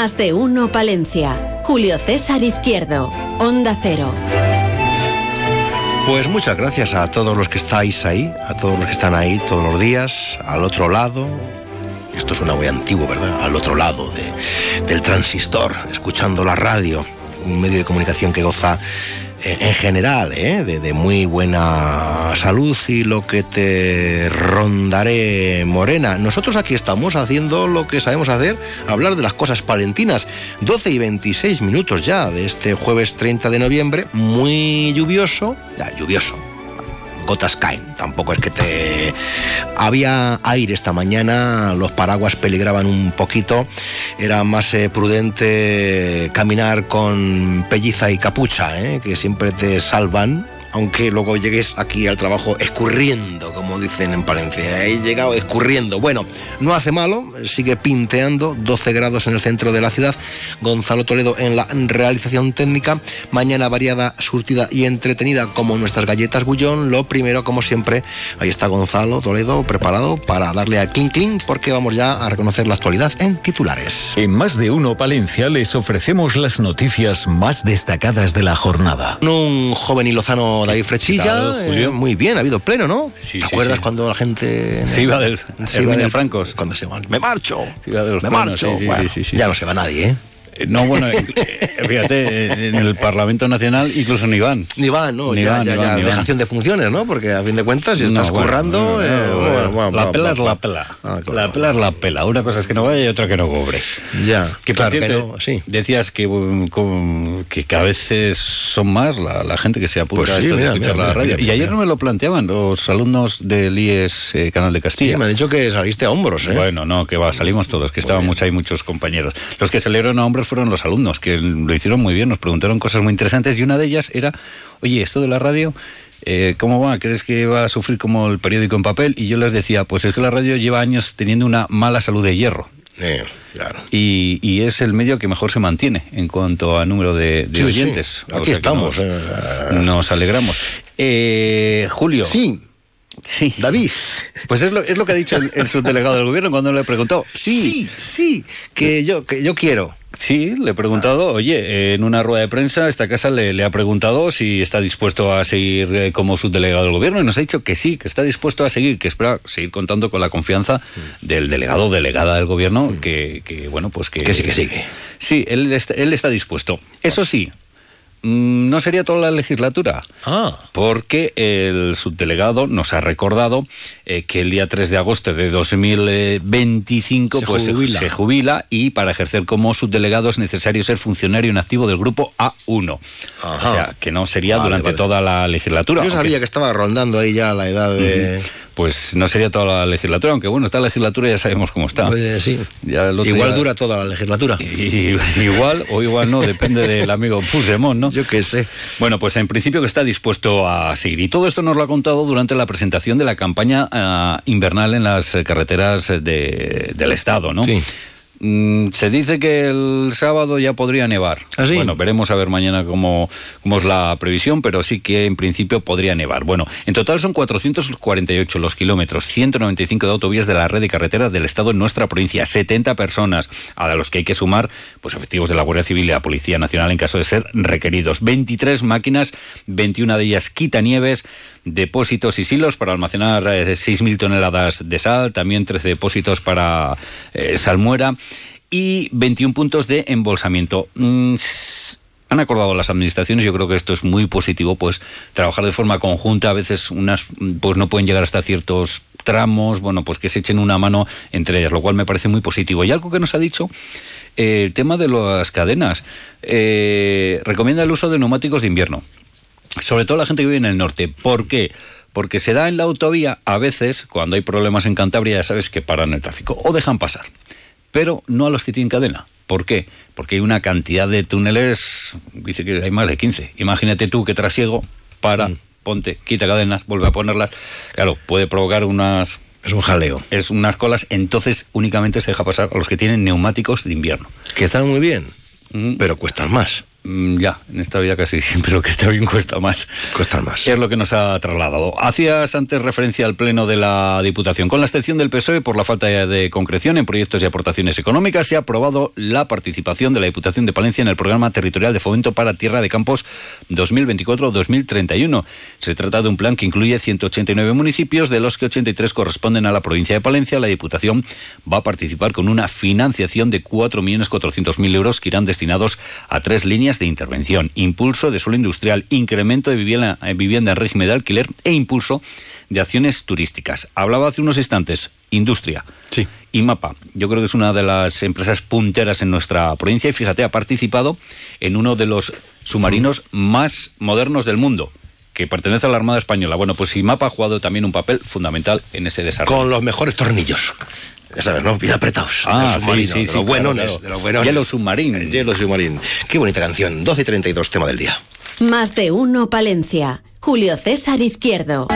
Más de uno Palencia. Julio César Izquierdo. Onda Cero. Pues muchas gracias a todos los que estáis ahí, a todos los que están ahí todos los días, al otro lado. Esto suena muy antiguo, ¿verdad? Al otro lado de, del transistor, escuchando la radio, un medio de comunicación que goza en, en general ¿eh? de, de muy buena salud y lo que te rondaré morena. Nosotros aquí estamos haciendo lo que sabemos hacer, hablar de las cosas palentinas. 12 y 26 minutos ya de este jueves 30 de noviembre, muy lluvioso, ya lluvioso, gotas caen. Tampoco es que te... Había aire esta mañana, los paraguas peligraban un poquito. Era más eh, prudente caminar con pelliza y capucha, ¿eh? que siempre te salvan. Aunque luego llegues aquí al trabajo escurriendo, como dicen en Palencia. He llegado escurriendo. Bueno, no hace malo, sigue pinteando, 12 grados en el centro de la ciudad. Gonzalo Toledo en la realización técnica. Mañana variada, surtida y entretenida como nuestras galletas bullón. Lo primero, como siempre, ahí está Gonzalo Toledo preparado para darle al clink clink porque vamos ya a reconocer la actualidad en titulares. En Más de Uno Palencia les ofrecemos las noticias más destacadas de la jornada. Un joven y lozano David Frechilla. tal, Julio? eh, muy bien, ha habido pleno, ¿no? Sí, ¿Te sí, acuerdas sí. cuando la gente... Se iba del Se iba del- Francos. Cuando se van, me marcho. Se iba de los me planos, marcho. Bueno, ya no se va nadie, ¿eh? Eh, No, bueno, eh, fíjate, en el Parlamento Nacional incluso ni van. Ni van, ¿no? Ni ya, van, ya, ni ya, van. dejación de funciones, ¿no? Porque a fin de cuentas, si estás No, bueno, currando... no, eh, no, bueno, bueno, la pela es la pela. Ah, claro. La pela es la pela. Una cosa es que no vaya y otra que no cobre. Ya, Que claro que cierto, no, sí. decías que, um, con- que, que a veces son más la, la gente que se apunta Pues a sí, esto mira, de escuchar mira, la mira, radio. y ayer no me lo planteaban los alumnos del IES eh, Canal de Sí, Castilla. me han dicho que saliste a hombros, ¿eh? Bueno, no, que va, salimos todos, que estaban muchos, hay muchos compañeros. Los que salieron a hombres fueron los alumnos, que lo hicieron muy bien, nos preguntaron cosas muy interesantes y una de ellas era, oye, esto de la radio, eh, ¿cómo va? ¿Crees que va a sufrir como el periódico en papel? Y yo les decía, pues es que la radio lleva años teniendo una mala salud de hierro. Eh, claro. Y, y es el medio que mejor se mantiene en cuanto a número de, de Sí, oyentes. sí. O Aquí sea estamos, Nos, eh. nos alegramos. Eh, Julio. Sí, Sí. David. Pues es lo, es lo que ha dicho el, el subdelegado del gobierno cuando le he preguntado. Sí, sí, que yo, que yo quiero. Sí, le he preguntado, oye, en una rueda de prensa esta casa le, le ha preguntado si está dispuesto a seguir eh, como subdelegado del gobierno y nos ha dicho que sí, que está dispuesto a seguir, que espera seguir contando con la confianza del delegado o delegada del gobierno, que, que, bueno, pues que... Que sí, que sigue. Sí, él está, él está dispuesto. Eso sí, mm, no sería toda la legislatura. Ah. Porque el subdelegado nos ha recordado eh, que el día 3 de agosto de 2025 Se pues, se- jubila. se jubila y para ejercer como subdelegado es necesario ser funcionario en activo del grupo A1. Ajá. O sea, que no sería Vale, durante vale. toda la legislatura. Yo aunque- sabía que estaba rondando ahí ya la edad de... Pues no sería toda la legislatura, aunque bueno, esta legislatura ya sabemos cómo está. Pues, sí. Ya Igual día- dura toda la legislatura. Y- igual o igual no, depende del amigo Puigdemont, ¿no? Yo qué sé. Bueno, pues en principio que está dispuesto a seguir. Y todo esto nos lo ha contado durante la presentación de la campaña ah, invernal en las carreteras de- del Estado, ¿no? Sí. Mm, se dice que el sábado ya podría nevar. ¿Ah, sí? Bueno, veremos a ver mañana cómo, cómo es la previsión, pero sí que en principio podría nevar. Bueno, en total son 448 los kilómetros, 195 de autovías de la red de carreteras del Estado en nuestra provincia, 70 personas, a los que hay que sumar pues efectivos de la Guardia Civil y la Policía Nacional en caso de ser requeridos. 23 máquinas, 21 de ellas quitanieves, depósitos y silos para almacenar eh, 6.000 toneladas de sal, también 13 depósitos para eh, salmuera y 21 puntos de embolsamiento. Mm, han acordado las administraciones, yo creo que esto es muy positivo, pues trabajar de forma conjunta, a veces unas pues no pueden llegar hasta ciertos tramos, bueno, pues que se echen una mano entre ellas, lo cual me parece muy positivo. Y algo que nos ha dicho, eh, el tema de las cadenas, eh, recomienda el uso de neumáticos de invierno sobre todo la gente que vive en el norte. ¿Por qué? Porque se da en la autovía, a veces, cuando hay problemas en Cantabria, ya sabes que paran el tráfico o dejan pasar, pero no a los que tienen cadena. ¿Por qué? Porque hay una cantidad de túneles, dice que hay más de 15. Imagínate tú que trasiego, para, Mm. ponte, quita cadenas, vuelve a ponerlas. Claro, puede provocar unas Es un jaleo. es unas colas, entonces únicamente se deja pasar a los que tienen neumáticos de invierno. Que están muy bien, Mm. pero cuestan más. Mm, Ya, en esta vida casi siempre lo que está bien cuesta más. Cuestan más. Es lo que nos ha trasladado. Hacías antes referencia al Pleno de la Diputación. Con la excepción del PSOE por la falta de concreción en proyectos y aportaciones económicas, se ha aprobado la participación de la Diputación de Palencia en el Programa Territorial de Fomento para Tierra de Campos 2024-2031. Se trata de un plan que incluye 189 municipios, de los que 83 corresponden a la provincia de Palencia. La Diputación va a participar con una financiación de 4.400.000 euros que irán destinados a tres líneas de intervención. Impulso de suelo industrial, incremento de vivienda, eh, vivienda en régimen de alquiler e impulso de acciones turísticas. Hablaba hace unos instantes, industria. Sí. Y Mapa, yo creo que es una de las empresas punteras en nuestra provincia y fíjate, ha participado en uno de los submarinos más modernos del mundo, que pertenece a la Armada Española. Bueno, pues IMAPA ha jugado también un papel fundamental en ese desarrollo. Con los mejores tornillos. Ya sabes, ¿no? Bien apretados. Ah, sí, submarino, sí, de sí, los claro, buenones, claro. de los Submarine. El Yellow Submarine. Qué bonita canción. 12 y 32, tema del día. Más de uno Palencia. Julio César Izquierdo.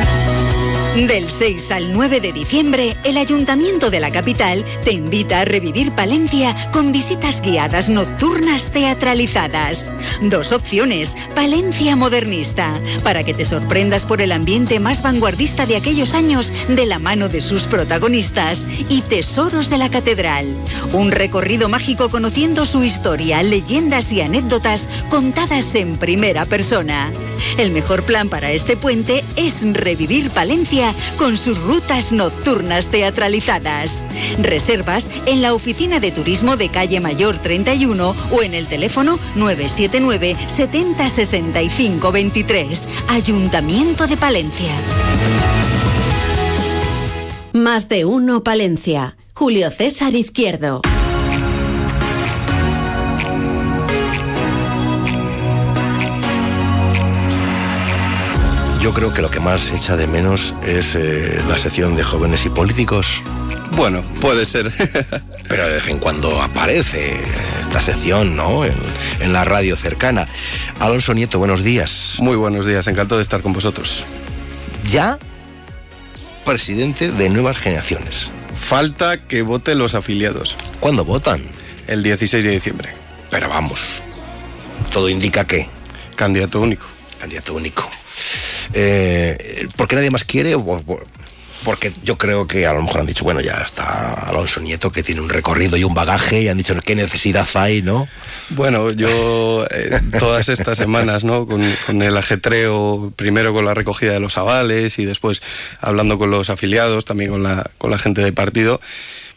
Del 6 al 9 de diciembre, el Ayuntamiento de la capital te invita a revivir Palencia con visitas guiadas nocturnas teatralizadas. Dos opciones, Palencia modernista, para que te sorprendas por el ambiente más vanguardista de aquellos años de la mano de sus protagonistas, y Tesoros de la Catedral. Un recorrido mágico conociendo su historia, leyendas y anécdotas contadas en primera persona. El mejor plan para este puente es revivir Palencia con sus rutas nocturnas teatralizadas. Reservas en la oficina de turismo de calle Mayor 31 o en el teléfono 979 70 65 23. Ayuntamiento de Palencia. Más de uno Palencia. Julio César Izquierdo. Yo creo que lo que más echa de menos es eh, la sección de jóvenes y políticos. Bueno, puede ser. Pero de vez en cuando aparece esta sección, ¿no? En, en la radio cercana. Alonso Nieto, buenos días. Muy buenos días, encantado de estar con vosotros. Ya presidente de Nuevas Generaciones. Falta que voten los afiliados ¿Cuándo votan? el 16 de diciembre. Pero vamos, todo indica que Candidato único. candidato único. Eh, ¿Por qué nadie más quiere? Porque yo creo que a lo mejor han dicho, bueno, ya está Alonso Nieto, que tiene un recorrido y un bagaje, y han dicho, ¿qué necesidad hay, no? Bueno, yo eh, todas estas semanas, ¿no? Con, con el ajetreo, primero con la recogida de los avales y después hablando con los afiliados, también con la, con la gente del partido,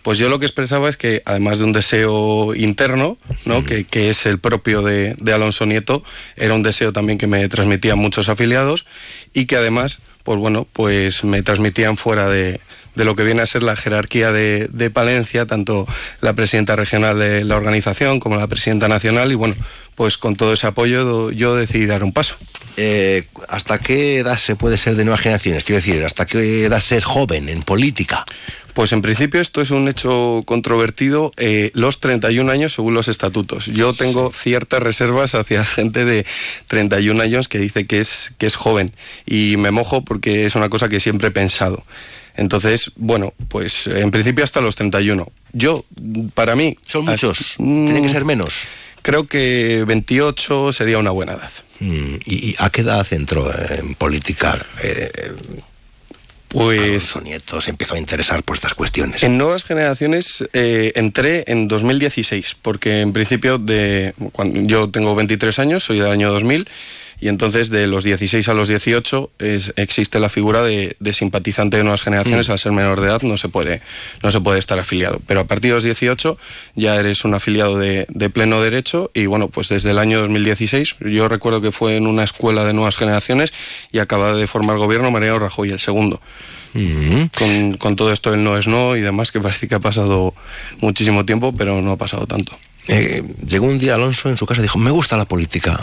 pues yo lo que expresaba es que además de un deseo interno, ¿no? Que, que es el propio de, de Alonso Nieto, era un deseo también que me transmitían muchos afiliados y que además, pues bueno, pues me transmitían fuera de, de lo que viene a ser la jerarquía de, de Palencia, tanto la presidenta regional de la organización como la presidenta nacional, y bueno, pues con todo ese apoyo yo decidí dar un paso. Eh, ¿Hasta qué edad se puede ser de Nuevas Generaciones? Quiero decir, ¿hasta qué edad ser joven en política? Pues en principio esto es un hecho controvertido, eh, los 31 años según los estatutos. Yo tengo ciertas reservas hacia gente de 31 años que dice que es, que es joven y me mojo porque es una cosa que siempre he pensado. Entonces, bueno, pues en principio hasta los 31. Yo, para mí... Son muchos, Mm, tienen que ser menos. Creo que 28 sería una buena edad. Mm, ¿Y, y a qué edad entró en política? Eh, Pues Alonso Nieto se empezó a interesar por estas cuestiones. En nuevas generaciones eh, entré en 2016, porque en principio de cuando yo tengo 23 años, soy del año 2000, y entonces de los 16 a los 18 es- existe la figura de, de simpatizante de nuevas generaciones, al ser menor de edad no se puede no se puede estar afiliado, pero a partir de los 18 ya eres un afiliado de, de pleno derecho y bueno, pues desde el año 2016, yo recuerdo que fue en una escuela de nuevas generaciones y acaba de formar gobierno Mariano Rajoy, el segundo Mm. con, con todo esto el no es no y demás, que parece que ha pasado muchísimo tiempo, pero no ha pasado tanto. Eh, llegó un día Alonso en su casa y dijo, me gusta la política.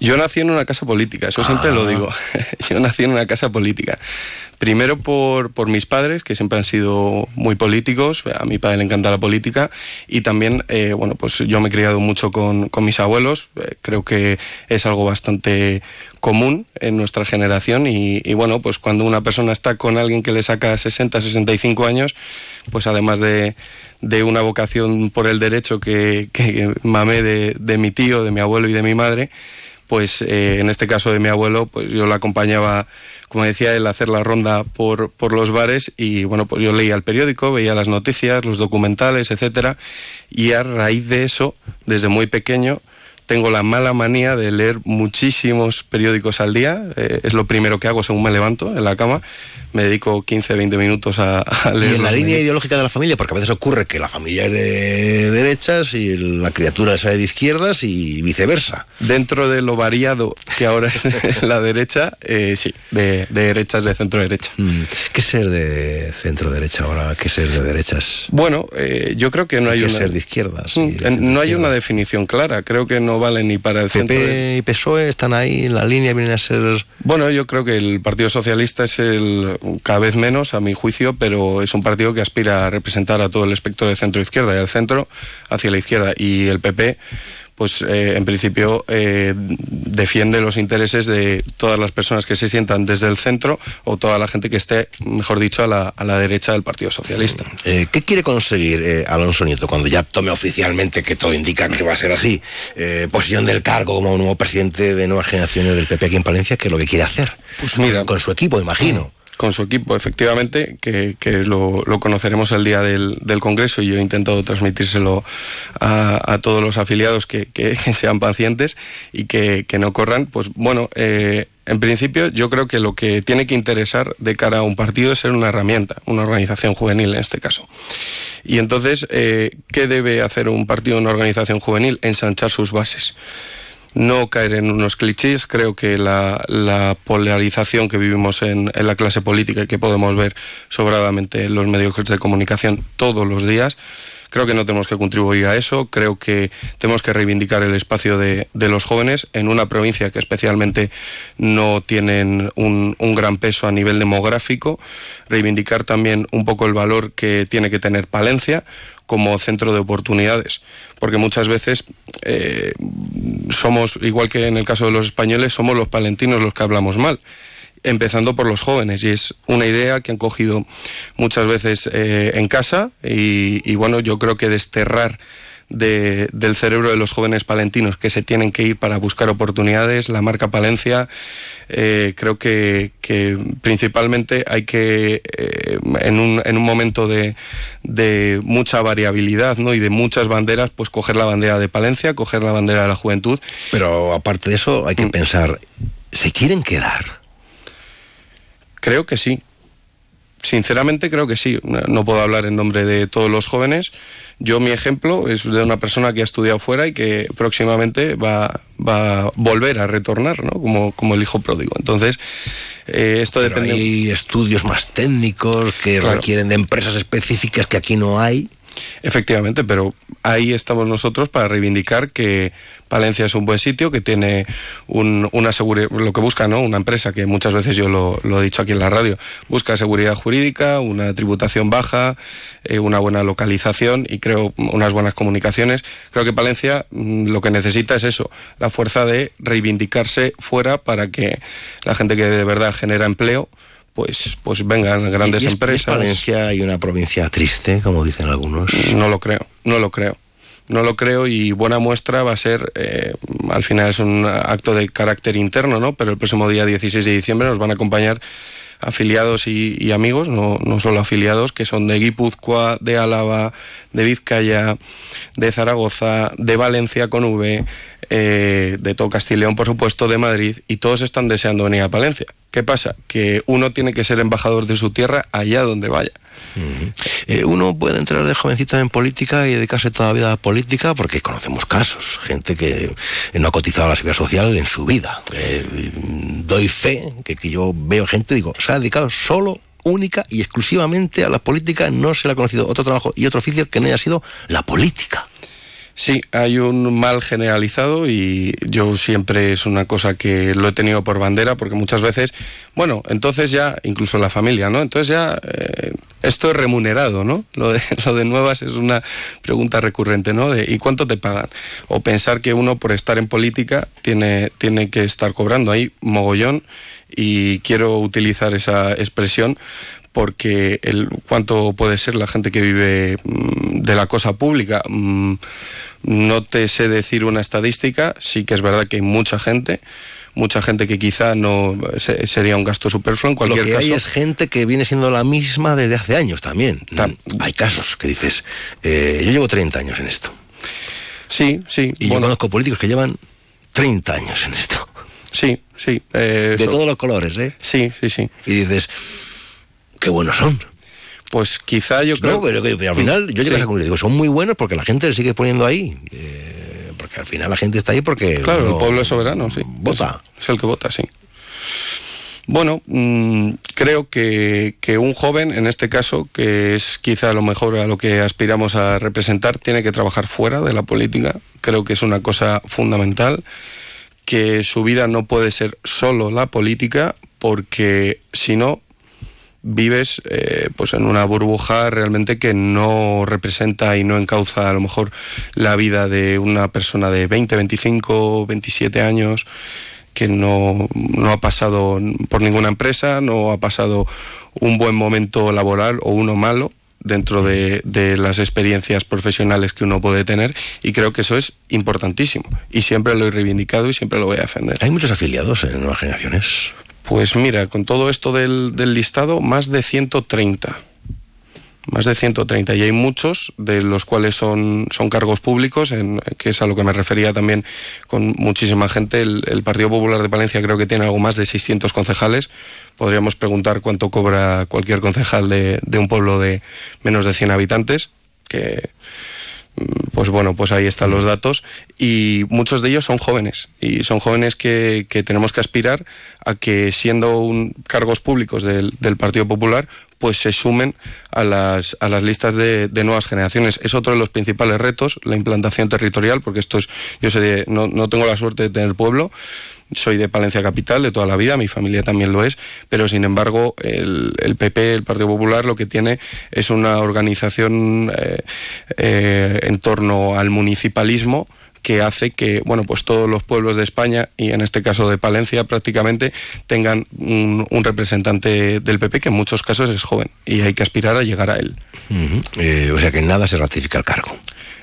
Yo nací en una casa política, eso siempre Ah. lo digo. Yo nací en una casa política. Primero por, por mis padres, que siempre han sido muy políticos, a mi padre le encanta la política, y también, eh, bueno, pues yo me he criado mucho con, con mis abuelos, eh, creo que es algo bastante común en nuestra generación y, y, bueno, pues cuando una persona está con alguien que le saca 60, 65 años, pues además de, de una vocación por el derecho que, que mamé de, de mi tío, de mi abuelo y de mi madre, pues eh, en este caso de mi abuelo, pues yo la acompañaba, como decía él, a hacer la ronda por, por los bares y bueno, pues yo leía el periódico, veía las noticias, los documentales, etcétera, y a raíz de eso, desde muy pequeño, tengo la mala manía de leer muchísimos periódicos al día. Eh, es lo primero que hago según me levanto en la cama. Me dedico 15, 20 minutos a, a leer. Y en la línea ideológica de la familia, porque a veces ocurre que la familia es de derechas y la criatura es de izquierdas y viceversa. Dentro de lo variado que ahora es la derecha, eh, sí, de, de, derechas, de centro derecha. Mm. ¿Qué ser de centro derecha ahora? ¿Qué ser de derechas? Bueno, eh, yo creo que no hay ¿Qué una. ser de izquierdas? Mm, de no hay una definición clara. Creo que no vale ni para el PP centro. De... y PSOE están ahí en la línea, vienen a ser. Bueno, yo creo que el Partido Socialista es el cada vez menos, a mi juicio, pero es un partido que aspira a representar a todo el espectro de centro izquierda y al centro hacia la izquierda. Y el PP pues eh, en principio eh, defiende los intereses de todas las personas que se sientan desde el centro o toda la gente que esté, mejor dicho, a la, a la derecha del Partido Socialista. Eh, ¿Qué quiere conseguir eh, Alonso Nieto cuando ya tome oficialmente, que todo indica que va a ser así, posición del cargo como nuevo presidente de nuevas generaciones del PP aquí en Palencia? ¿Qué es lo que quiere hacer? Pues mira, con su equipo, imagino con su equipo, efectivamente, que, que lo, conoceremos el día del, del, Congreso y yo he intentado transmitírselo a, a todos los afiliados que, que, sean pacientes y que, que no corran. Pues bueno, eh, en principio yo creo que lo que tiene que interesar de cara a un partido es ser una herramienta, una organización juvenil en este caso. Y entonces, eh, ¿qué debe hacer un partido, una organización juvenil? Ensanchar sus bases no caer en unos clichés. Creo que la, la polarización que vivimos en, la clase política y que podemos ver sobradamente en los medios de comunicación todos los días, creo que no tenemos que contribuir a eso. Creo que tenemos que reivindicar el espacio de, de los jóvenes en una provincia que especialmente no tienen un, un gran peso a nivel demográfico. Reivindicar también un poco el valor que tiene que tener Palencia como centro de oportunidades, porque muchas veces eh, somos, igual que en el caso de los españoles, somos los palentinos los que hablamos mal, empezando por los jóvenes, y es una idea que han cogido muchas veces eh, en casa, y, y bueno, yo creo que desterrar de, del cerebro de los jóvenes palentinos que se tienen que ir para buscar oportunidades, la marca Palencia, eh, creo que, que, principalmente hay que, eh, en, un, en un momento de, de, mucha variabilidad ¿no? y de muchas banderas, pues coger la bandera de Palencia, coger la bandera de la juventud. Pero aparte de eso, hay que mm. pensar, ¿se quieren quedar? Creo que sí. Sinceramente creo que sí. No puedo hablar en nombre de todos los jóvenes. Yo mi ejemplo es de una persona que ha estudiado fuera y que próximamente va, va a volver a retornar, ¿no? Como, como el hijo pródigo. Entonces, eh, esto Pero depende... Hay estudios más técnicos que claro. requieren de empresas específicas que aquí no hay. Efectivamente, pero ahí estamos nosotros para reivindicar que Palencia es un buen sitio, que tiene un, una seguridad, lo que busca, ¿no? Una empresa que muchas veces yo lo, lo, he dicho aquí en la radio, busca seguridad jurídica, una tributación baja, eh, una buena localización y creo unas buenas comunicaciones. Creo que Palencia mmm, lo que necesita es eso, la fuerza de reivindicarse fuera para que la gente que de verdad genera empleo, pues, pues vengan grandes ¿Y es, empresas. ¿Es Palencia y una provincia triste, como dicen algunos? No lo creo, no lo creo. No lo creo y buena muestra va a ser, eh, al final es un acto de carácter interno, ¿no? Pero el próximo día 16 de diciembre nos van a acompañar afiliados y, amigos, no, no, solo afiliados, que son de Guipúzcoa, de Álava, de Vizcaya, de Zaragoza, de Valencia con V, eh, de todo Castileón, por supuesto, de Madrid, y todos están deseando venir a Palencia. ¿Qué pasa? Que uno tiene que ser embajador de su tierra allá donde vaya. Eh, uno puede entrar de jovencito en política y dedicarse toda la vida a la política porque conocemos casos, gente que no ha cotizado la seguridad social en su vida. Eh, doy fe que yo veo gente, digo, se ha dedicado solo única y exclusivamente a la política, no se le ha conocido otro trabajo y otro oficio que no haya sido la política. Sí, hay un mal generalizado y yo siempre es una cosa que lo he tenido por bandera porque muchas veces, bueno, entonces ya, incluso la familia, ¿no? Entonces ya eh, esto es remunerado, ¿no? Lo de, lo de nuevas es una pregunta recurrente, ¿no? De, ¿Y cuánto te pagan? O pensar que uno por estar en política tiene, tiene que estar cobrando ahí mogollón y quiero utilizar esa expresión porque el cuánto puede ser la gente que vive mm, de la cosa pública. Mm, no te sé decir una estadística, sí que es verdad que hay mucha gente, mucha gente que quizá no sería un gasto superfluo en cualquier Lo que hay es gente que viene siendo la misma desde hace años también. hay casos que dices, eh, yo llevo 30 años en esto. Sí, sí. Y yo conozco políticos que llevan 30 años en esto. Sí, sí. Eh, de todos los colores, ¿eh? Sí, sí, sí. Y dices, qué buenos son. Pues quizá yo creo. No, pero que al final yo llego a esa conclusión. Digo, son muy buenos porque la gente le sigue poniendo ahí. Eh, porque al final la gente está ahí porque. Claro, el pueblo es soberano, sí. Vota. Es, el que vota, sí. Bueno, mmm, creo que, que, un joven, en este caso, que es quizá lo mejor a lo que aspiramos a representar, tiene que trabajar fuera de la política. Creo que es una cosa fundamental, que su vida no puede ser solo la política, porque si no, vives eh, pues en una burbuja realmente que no representa y no encauza a lo mejor la vida de una persona de 20, 25, 27 años que no, no ha pasado por ninguna empresa, no ha pasado un buen momento laboral o uno malo dentro de, de, las experiencias profesionales que uno puede tener y creo que eso es importantísimo y siempre lo he reivindicado y siempre lo voy a defender. Hay muchos afiliados en nuevas generaciones. Pues mira, con todo esto del, del, listado, más de 130. Más de 130. Y hay muchos, de los cuales son, son cargos públicos, en, que es a lo que me refería también con muchísima gente. El, Partido Popular de Palencia creo que tiene algo más de 600 concejales. Podríamos preguntar cuánto cobra cualquier concejal de, de un pueblo de menos de 100 habitantes, que pues bueno, pues ahí están los datos y muchos de ellos son jóvenes y son jóvenes que, que tenemos que aspirar a que siendo un, cargos públicos del, del, Partido Popular pues se sumen a las, a las listas de, de, nuevas generaciones. Es otro de los principales retos, la implantación territorial, porque esto es, yo sé, no, no tengo la suerte de tener pueblo, soy de Palencia Capital de toda la vida, mi familia también lo es, pero sin embargo el, el PP, el Partido Popular, lo que tiene es una organización eh, eh, en torno al municipalismo que hace que bueno pues todos los pueblos de España y en este caso de Palencia prácticamente tengan un, un, representante del PP que en muchos casos es joven y hay que aspirar a llegar a él. Eh, o sea que nada se ratifica el cargo.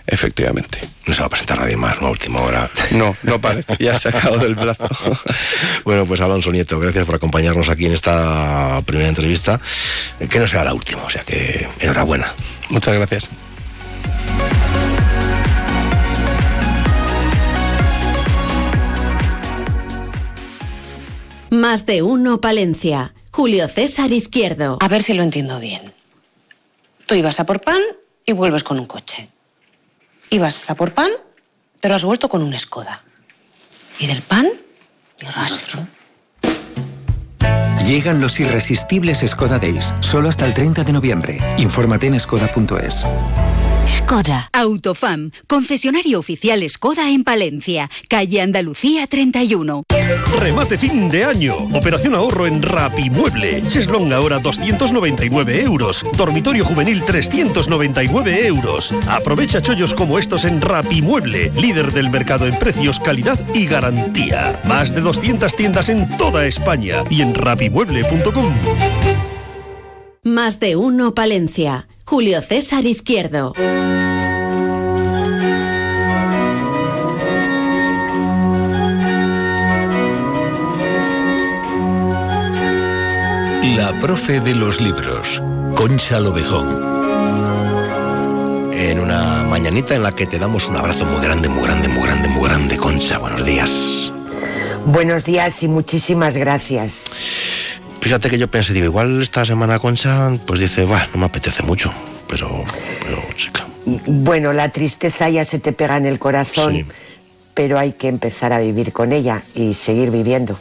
Efectivamente. No se va a presentar nadie más, ¿no? Última hora. No, no parece. Ya se ha acabado del brazo. bueno, pues Alonso Nieto, gracias por acompañarnos aquí en esta primera entrevista. Que no sea la última, o sea que enhorabuena. Muchas gracias. Más de uno, Palencia. Julio César Izquierdo. A ver si lo entiendo bien. Tú ibas a por pan y vuelves con un coche. Ibas a por pan, pero has vuelto con un Skoda. Y del pan, ni rastro. Llegan los irresistibles Skoda Days, solo hasta el 30 de noviembre. Infórmate en skoda.es. Skoda. Autofam, concesionario oficial Skoda en Palencia, calle Andalucía 31. Remate fin de año. Operación ahorro en Rapimueble. Cheslong ahora 299 euros. Dormitorio juvenil 399 euros. Aprovecha chollos como estos en Rapimueble, líder del mercado en precios, calidad y garantía. Más de 200 tiendas en toda España y en rapimueble.com. Más de uno Palencia. Julio César Izquierdo. La profe de los libros, Concha Lobejón. En una mañanita en la que te damos un abrazo muy grande, muy grande, muy grande, muy grande, Concha. Buenos días. Buenos días y muchísimas gracias. Fíjate que yo pensé, digo, igual esta semana Concha, pues dice, va, no me apetece mucho, pero, pero chica. Bueno, la tristeza ya se te pega en el corazón, sí. pero hay que empezar a vivir con ella y seguir viviendo.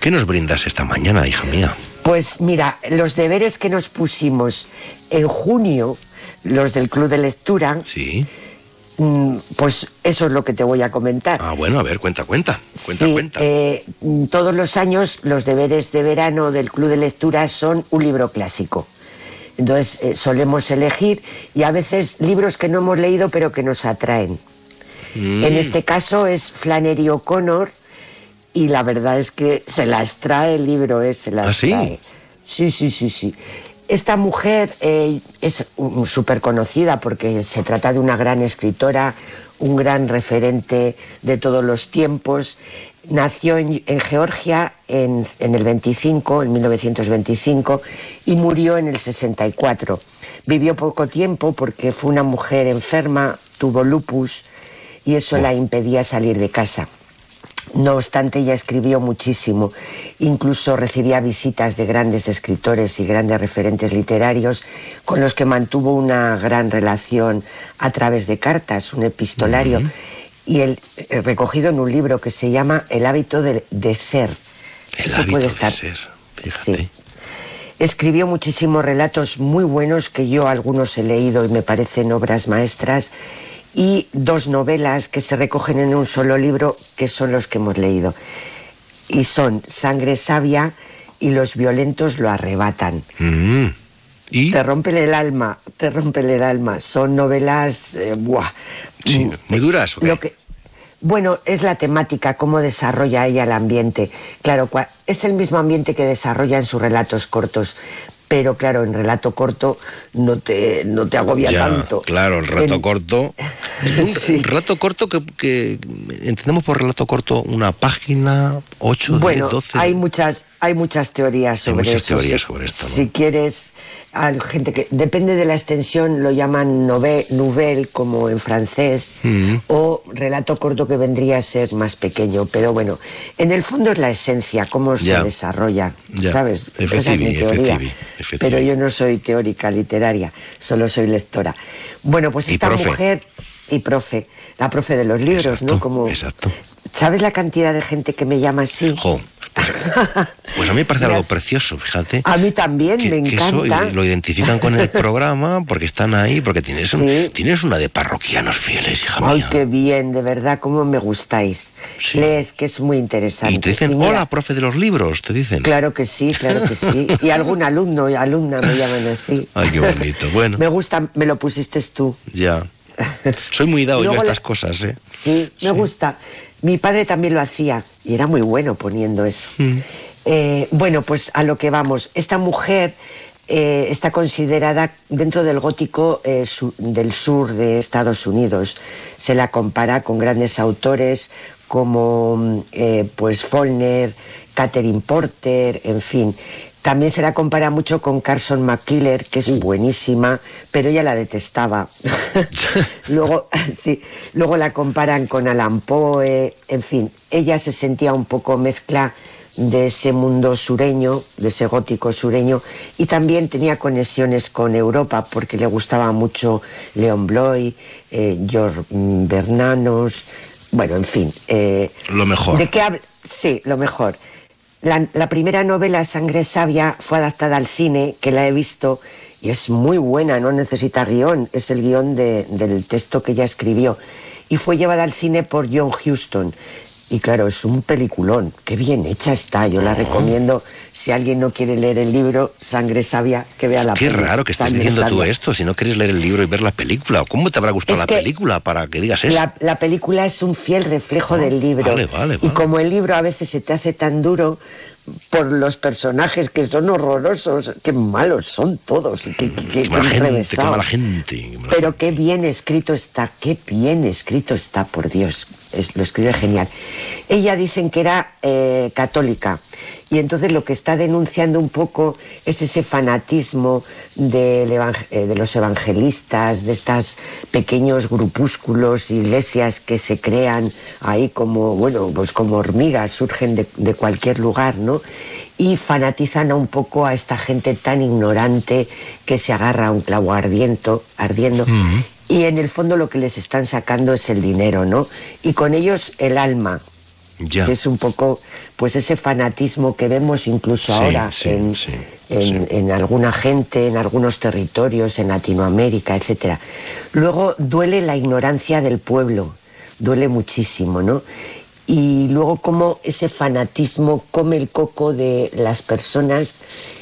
¿Qué nos brindas esta mañana, hija mía? Pues mira, los deberes que nos pusimos en junio, los del Club de Lectura, sí. Mm, Pues eso es lo que te voy a comentar. Ah, bueno, a ver, cuenta, cuenta. Cuenta, Sí, cuenta. eh, mm, todos los años los deberes de verano del Club de Lectura son un libro clásico. Entonces eh, solemos elegir y a veces libros que no hemos leído pero que nos atraen. Mm. En este caso es Flannery O'Connor y la verdad es que se las trae el libro, eh, se las ¿Ah, sí? trae. Sí, sí, sí, sí. Esta mujer eh, es súper conocida porque se trata de una gran escritora, un gran referente de todos los tiempos. Nació en, en Georgia en, en el 25, en 1925, y murió en el 64. Vivió poco tiempo porque fue una mujer enferma, tuvo lupus y eso la impedía salir de casa. No obstante, ella escribió muchísimo, incluso recibía visitas de grandes escritores y grandes referentes literarios con los que mantuvo una gran relación a través de cartas, un epistolario, y el, eh, recogido en un libro que se llama El hábito de, de ser. El Eso hábito puede de estar- ser. Fíjate. Sí. Escribió muchísimos relatos muy buenos que yo algunos he leído y me parecen obras maestras y dos novelas que se recogen en un solo libro que son los que hemos leído. Y son Sangre Sabia y Los violentos lo arrebatan. Mm. ¿Y? Te rompen el alma, te rompen el alma. Son novelas, eh, buah. Sí, muy duras. bueno, es la temática, cómo desarrolla ella el ambiente. Claro, es el mismo ambiente que desarrolla en sus relatos cortos, pero claro, en relato corto no te, no te agobia Ya, tanto. claro, el rato En- corto. Un, Sí. corto que, que entendemos por relato corto una página, 8, Bueno, 10, 12. hay muchas, hay muchas teorías Hay sobre muchas eso. teorías Si- sobre esto, ¿no? Si quieres, hay gente que depende de la extensión, lo llaman nove- nouvelle como en francés, Mm. o relato corto que vendría a ser más pequeño. Pero bueno, en el fondo es la esencia, cómo Ya. se desarrolla, Ya. ¿sabes? Esa es mi teoría. efectivi, efectivi. Pero yo no soy teórica literaria, solo soy lectora. Bueno, pues esta profe. mujer y profe, la profe de los libros, Exacto, ¿no? Como, exacto. ¿Sabes la cantidad de gente que me llama así? Jo, pues, pues a mí me parece Mira, algo precioso, fíjate. A mí también que, me que eso encanta. y lo identifican con el programa porque están ahí, porque tienes, un- Sí. tienes una de parroquianos fieles, hija Ay, mía. qué bien, de verdad, cómo me gustáis. Sí. Que es muy interesante. Y te dicen, mira, hola, profe de los libros, te dicen. Claro que sí, claro que sí. Y algún alumno y alumna me llaman así. Ay, qué bonito. Bueno, Me gusta, me lo pusiste tú. ya. Soy muy dado yo a estas cosas, ¿eh? Sí, me gusta. Mi padre también lo hacía y era muy bueno poniendo eso. Mm. Eh, bueno, pues a lo que vamos. Esta mujer eh, está considerada dentro del gótico eh, su- del sur de Estados Unidos. Se la compara con grandes autores como mm, pues Follner, Catherine Porter, en fin. También se la compara mucho con Carson McKiller, que es buenísima, pero ella la detestaba. luego, sí, luego la comparan con Alan Poe, en fin, ella se sentía un poco mezcla de ese mundo sureño, de ese gótico sureño, y también tenía conexiones con Europa, porque le gustaba mucho Leon Bloy, eh, George Bernanos, bueno, en fin. eh, Lo mejor. ¿De qué? Sí, lo mejor. La, la primera novela, Sangre Sabia, fue adaptada al cine, que la he visto, y es muy buena, no necesita guion, es el guion de- del texto que ella escribió. Y fue llevada al cine por John Huston. Y claro, es un peliculón, qué bien hecha está, yo la recomiendo. Si alguien no quiere leer el libro, Sangre Sabia, que vea la Qué peli, raro que estés Sangre diciendo tú Sabia. esto, si no quieres leer el libro y ver la película. ¿Cómo te habrá gustado Es la película para que digas eso? La, la película es un fiel reflejo del libro. vale, vale, Y vale. como el libro a veces se te hace tan duro por los personajes que son horrorosos, qué malos son todos, y qué, qué- qué Qué mala gente, mala mala Pero qué bien escrito está, qué bien escrito está, por Dios. Es- lo escribe genial. Ella dicen que era eh, católica y entonces lo que está denunciando un poco es ese fanatismo del evang- eh, de los evangelistas, de estos pequeños grupúsculos, iglesias que se crean ahí como, bueno, pues como hormigas, surgen de, de cualquier lugar, ¿no? Y fanatizan a un poco a esta gente tan ignorante que se agarra a un clavo ardiento, ardiendo. Y en el fondo lo que les están sacando es el dinero, ¿no? Y con ellos el alma. Ya. Que es un poco, pues ese fanatismo que vemos incluso Sí, ahora sí, en, sí, en- en alguna gente, en algunos territorios, en Latinoamérica, etcétera. Luego duele la ignorancia del pueblo, duele muchísimo, ¿no? Y luego como ese fanatismo come el coco de las personas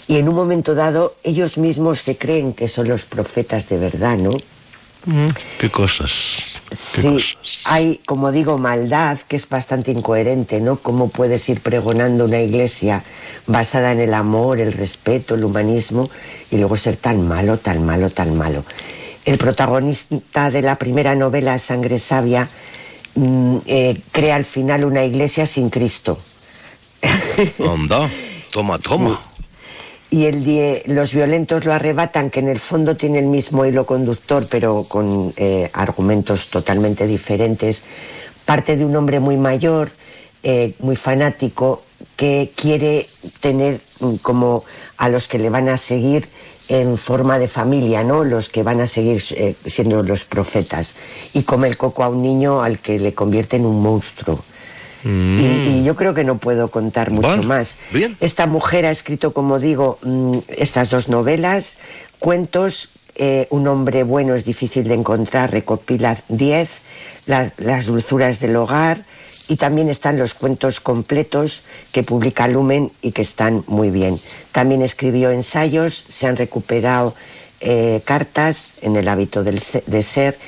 y en un momento dado ellos mismos se creen que son los profetas de verdad, ¿no? Qué cosas. Qué Sí, cosas. hay, como digo, maldad que es bastante incoherente, ¿no? ¿Cómo puedes ir pregonando una iglesia basada en el amor, el respeto, el humanismo y luego ser tan malo, tan malo, tan malo? El protagonista de la primera novela, Sangre Sabia, mm, eh, crea al final una iglesia sin Cristo. Anda, toma, toma. y el die- los violentos lo arrebatan, que en el fondo tiene el mismo hilo conductor, pero con eh, argumentos totalmente diferentes, parte de un hombre muy mayor, eh, muy fanático, que quiere tener mm, como a los que le van a seguir en forma de familia, ¿no? Los que van a seguir eh, siendo los profetas. Y come el coco a un niño al que le convierte en un monstruo. Y, y yo creo que no puedo contar mucho Bueno, más. bien. Esta mujer ha escrito, como digo, mm, estas dos novelas, cuentos. eh, un hombre bueno es difícil de encontrar, recopila 10, la- las dulzuras del hogar y también están los cuentos completos que publica Lumen y que están muy bien. También escribió ensayos, se han recuperado eh, cartas en el hábito del de ser,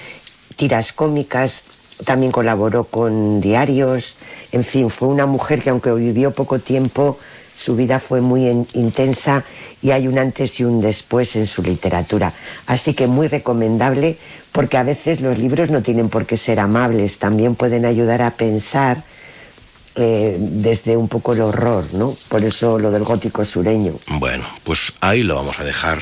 tiras cómicas, también colaboró con diarios, en fin, fue una mujer que aunque vivió poco tiempo, su vida fue muy en- intensa y hay un antes y un después en su literatura. Así que muy recomendable porque a veces los libros no tienen por qué ser amables, también pueden ayudar a pensar eh, desde un poco el horror, ¿no? Por eso lo del gótico sureño. Bueno, pues ahí lo vamos a dejar.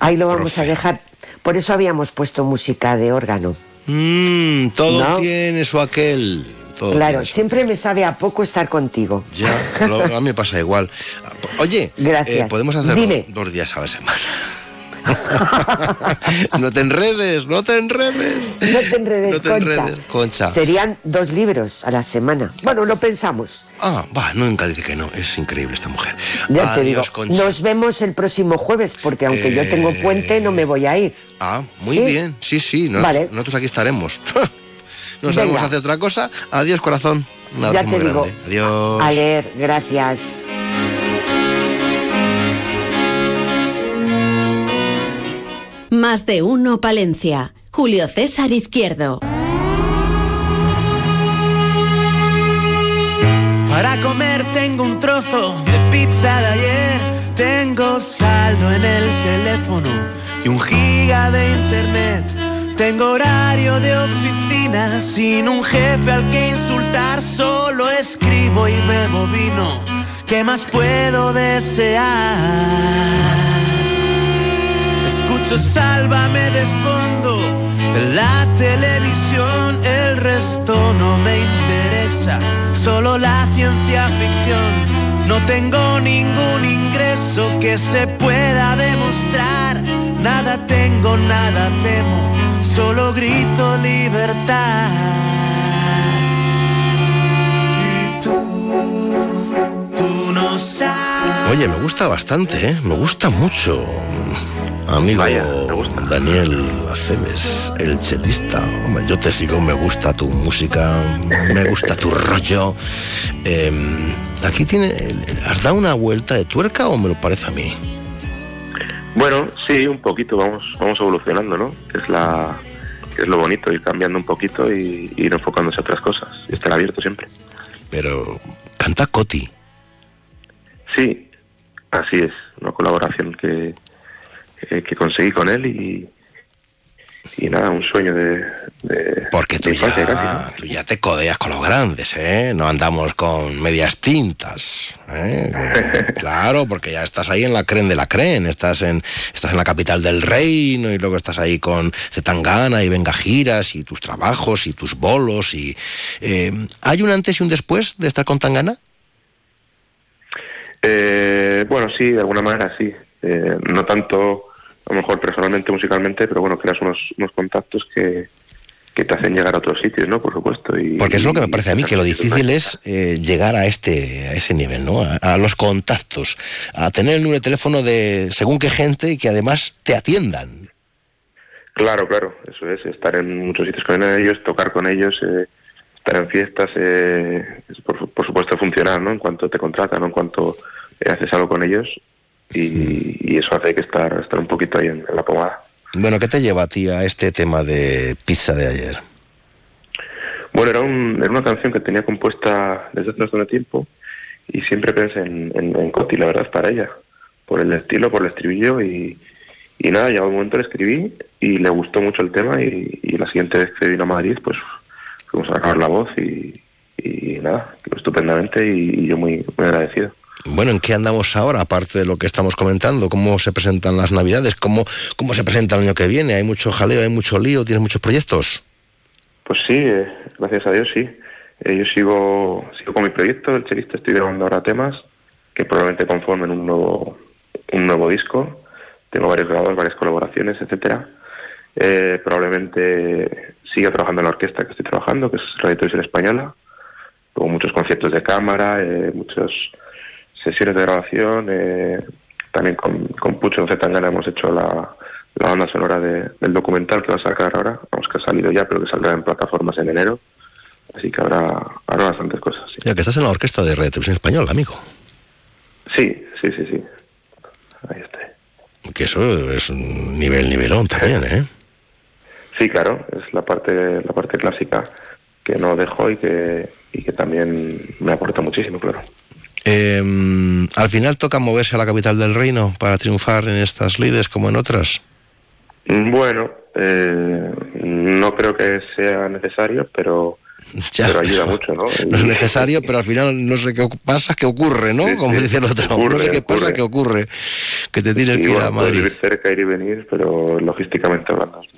Ahí lo vamos Profe. a dejar. Por eso habíamos puesto música de órgano. Mm, todo ¿No? tiene su aquel. Todo Claro, siempre me sabe a poco estar contigo. Ya, lo- a mí me pasa igual. Oye, Gracias. eh, podemos hacerlo Dime. dos días a la semana. no te enredes, no te enredes. No te enredes, No te Concha. enredes, Concha. Serían dos libros a la semana. Bueno, lo pensamos. Ah, va, nunca dice que no. Es increíble esta mujer. Ya te digo, Concha. nos vemos el próximo jueves, porque aunque yo Eh, tengo puente, no me voy a ir. Ah, muy ¿Sí? bien. Sí, sí. Nosotros, Vale. nosotros aquí estaremos. no Venga. sabemos hacer otra cosa. Adiós, corazón. Un ya abrazo te muy digo. grande. Adiós. A leer, gracias. Más de uno Palencia. Julio César Izquierdo. Para comer tengo un trozo de pizza de ayer. Tengo saldo en el teléfono y un giga de internet. Tengo horario de oficina sin un jefe al que insultar. Solo escribo y bebo vino. ¿Qué más puedo desear? Sálvame de fondo. En la televisión, el resto no me interesa, solo la ciencia ficción. No tengo ningún ingreso que se pueda demostrar, nada tengo, nada temo, solo grito libertad. Y tú, Oye, me gusta bastante, ¿eh? Me gusta mucho. Amigo Daniel Aceves, el chelista. Hombre, yo te sigo, me gusta tu música, me gusta tu rollo. Eh, aquí tiene. ¿Has dado una vuelta de tuerca o me lo parece a mí? Bueno, sí, un poquito, vamos, vamos evolucionando, ¿no? Que es la es lo bonito, ir cambiando un poquito y ir enfocándose a otras cosas y estar abierto siempre. Pero canta Coti. Sí, así es, una colaboración que, que, que conseguí con él y, y nada, un sueño de, de Porque tú de ya, casi, ¿no? tú ya te codeas con los grandes, ¿eh? No andamos con medias tintas. ¿eh? Claro, porque ya estás ahí en la cren de la cren. Estás en, estás en la capital del reino y luego estás ahí con Zetangana y Venga Giras y tus trabajos y tus bolos. y eh, ¿Hay un antes y un después de estar con Tangana? Eh, bueno, sí, de alguna manera sí. Eh, no tanto, a lo mejor personalmente, musicalmente, pero bueno, creas unos, unos contactos que, que te hacen llegar a otros sitios, ¿no? Por supuesto. Y, Porque es lo que me parece a mí, que lo difícil es eh, llegar a este a ese nivel, ¿no? A, a, los contactos, a tener el número de teléfono de según qué gente y que además te atiendan. Claro, claro, eso es, estar en muchos sitios con ellos, tocar con ellos, eh, estar en fiestas, eh, por, por, supuesto funcionar, ¿no? En cuanto te contratan, ¿no? En cuanto haces algo con ellos y, y, eso hace que estar, estar un poquito ahí en, en la pomada. Bueno, ¿qué te lleva a ti a este tema de pizza de ayer? Bueno, era, un, era una canción que tenía compuesta desde hace bastante tiempo y siempre pensé en, en, en Coti, la verdad, para ella, por el estilo, por el estribillo y, y nada, llegó un momento le escribí y le gustó mucho el tema y, y la siguiente vez que vino a Madrid, pues a grabar la voz y, y nada, estupendamente y, y yo muy, muy agradecido. Bueno, ¿en qué andamos ahora, aparte de lo que estamos comentando? ¿Cómo se presentan las Navidades? ¿Cómo, cómo se presenta el año que viene? ¿Hay mucho jaleo, hay mucho lío? ¿Tienes muchos proyectos? Pues sí, eh, gracias a Dios sí. Eh, yo sigo, sigo con mi proyecto, el chelista, estoy grabando ahora temas que probablemente conformen un nuevo, un nuevo disco. Tengo varios grabados, varias colaboraciones, etcétera. Eh, probablemente siga trabajando en la orquesta que estoy trabajando, que es Radio Televisión Española. Con muchos conciertos de cámara, eh, muchas sesiones de grabación. Eh, también con, con Pucho en Zetangana hemos hecho la, la banda sonora de, del documental que va a sacar ahora. Vamos, que ha salido ya, pero que saldrá en plataformas en enero. Así que habrá, habrá bastantes cosas. Sí. Ya que estás en la orquesta de Radio Televisión Española, amigo. Sí, sí, sí, sí. Ahí está. Que eso es un nivel, nivelón también, ¿eh? Sí, claro, es la parte, la parte clásica que no dejo y que, y que también me aporta muchísimo, claro. Eh, al final toca moverse a la capital del reino para triunfar en estas lides como en otras. Bueno, eh, no creo que sea necesario, pero, ya, pero ayuda mucho, ¿no? No es necesario, pero al final no sé qué pasa, qué ocurre, ¿no? Sí, como sí, dice el otro, ocurre, no sé qué ocurre. pasa, qué ocurre, que te tienes sí, que ir bueno, a Madrid. vivir cerca, ir y venir, pero logísticamente hablando es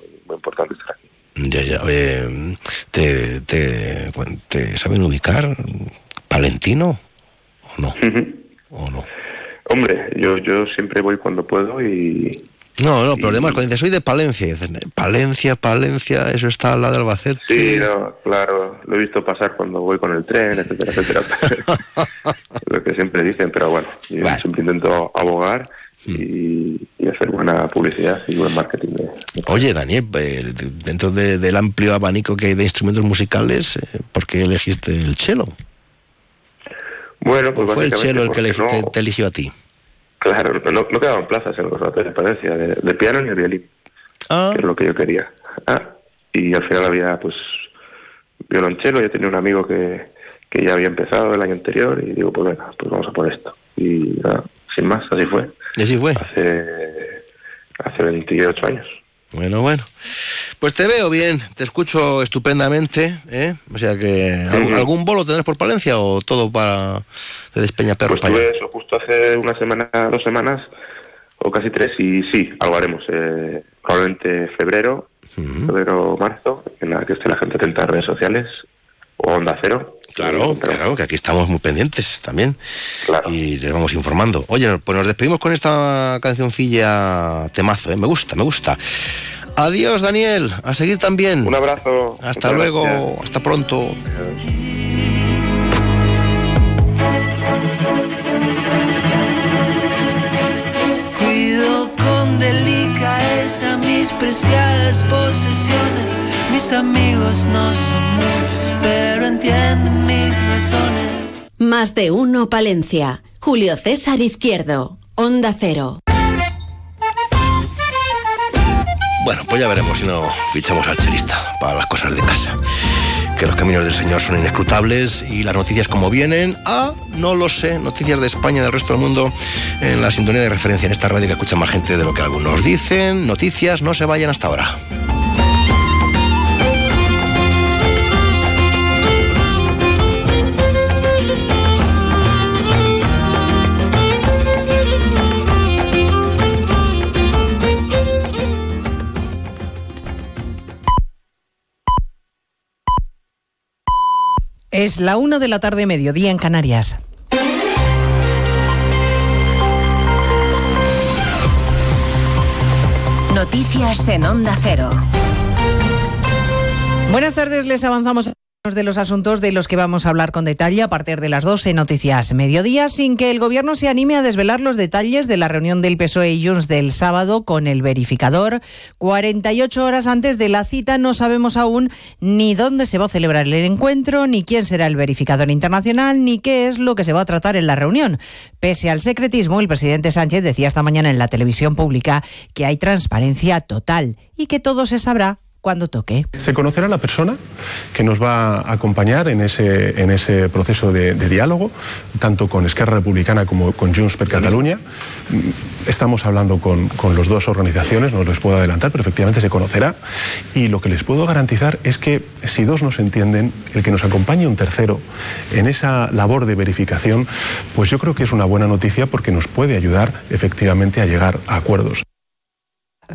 importante estar aquí. Ya, ya, eh, ¿te, te, te saben ubicar Palentino o no? Uh -huh. ¿O no? Hombre, yo, yo siempre voy cuando puedo y... No, no, pero además cuando dices soy de Palencia, dices, Palencia, Palencia, eso está al lado de Albacete. Sí, no, claro, lo he visto pasar cuando voy con el tren, etcétera, etcétera. lo que siempre dicen, pero bueno, yo vale. siempre intento abogar y, y, hacer buena publicidad y buen marketing. De, de Oye, Daniel, eh, dentro de, del amplio abanico que hay de instrumentos musicales, eh, ¿por qué elegiste el cello? Bueno, pues ¿O fue el cello el que no, te, eligió a ti? Claro, no, no quedaban plazas en los conservatorios de Palencia, de, de, piano ni de violín, ah. que es lo que yo quería. Ah, y al final había, pues, violonchelo, yo tenía un amigo que, que ya había empezado el año anterior y digo, pues venga, pues vamos a por esto. Y nada, sin más, así fue. ¿Y así fue? Hace, hace 28 años. Bueno, bueno. Pues te veo bien, te escucho estupendamente, ¿eh? O sea que. ¿algún bolo tendrás por Palencia o todo para de Despeñaperros pues eso justo hace una semana, dos semanas, o casi tres, y sí, algo haremos. Eh, probablemente febrero, uh -huh. febrero, marzo, en la que esté la gente atenta a redes sociales, o Onda Cero. Claro, claro, que aquí estamos muy pendientes también. Claro. Y les vamos informando. Oye, pues nos despedimos con esta cancioncilla temazo, ¿eh? Me gusta, me gusta. Adiós, Daniel. A seguir también. Un abrazo. Hasta luego. Gracias. Hasta pronto. Cuido con delicadeza mis preciadas posesiones. Mis amigos no son pero entienden mis razones. Más de uno, Palencia. Julio César Izquierdo. Onda Cero. Bueno, pues ya veremos si no fichamos al chelista para las cosas de casa. Que los caminos del Señor son inescrutables y las noticias como vienen. Ah, no lo sé. Noticias de España y del resto del mundo en la sintonía de referencia en esta radio que escucha más gente de lo que algunos dicen. Noticias, no se vayan hasta ahora. Es la una de la tarde, mediodía en Canarias. Noticias en Onda Cero. Buenas tardes, les avanzamos de los asuntos de los que vamos a hablar con detalle a partir de las 12 Noticias Mediodía, sin que el Gobierno se anime a desvelar los detalles de la reunión del PSOE y Junts del sábado con el verificador. 48 horas antes de la cita no sabemos aún ni dónde se va a celebrar el encuentro, ni quién será el verificador internacional, ni qué es lo que se va a tratar en la reunión. Pese al secretismo, el presidente Sánchez decía esta mañana en la televisión pública que hay transparencia total y que todo se sabrá cuando toque. Se conocerá la persona que nos va a acompañar en ese, en ese proceso de, diálogo, tanto con Esquerra Republicana como con Junts per Catalunya. Estamos hablando con, con las dos organizaciones, no les puedo adelantar, pero efectivamente se conocerá. Y lo que les puedo garantizar es que si dos no se entienden, el que nos acompañe un tercero en esa labor de verificación, pues yo creo que es una buena noticia porque nos puede ayudar efectivamente a llegar a acuerdos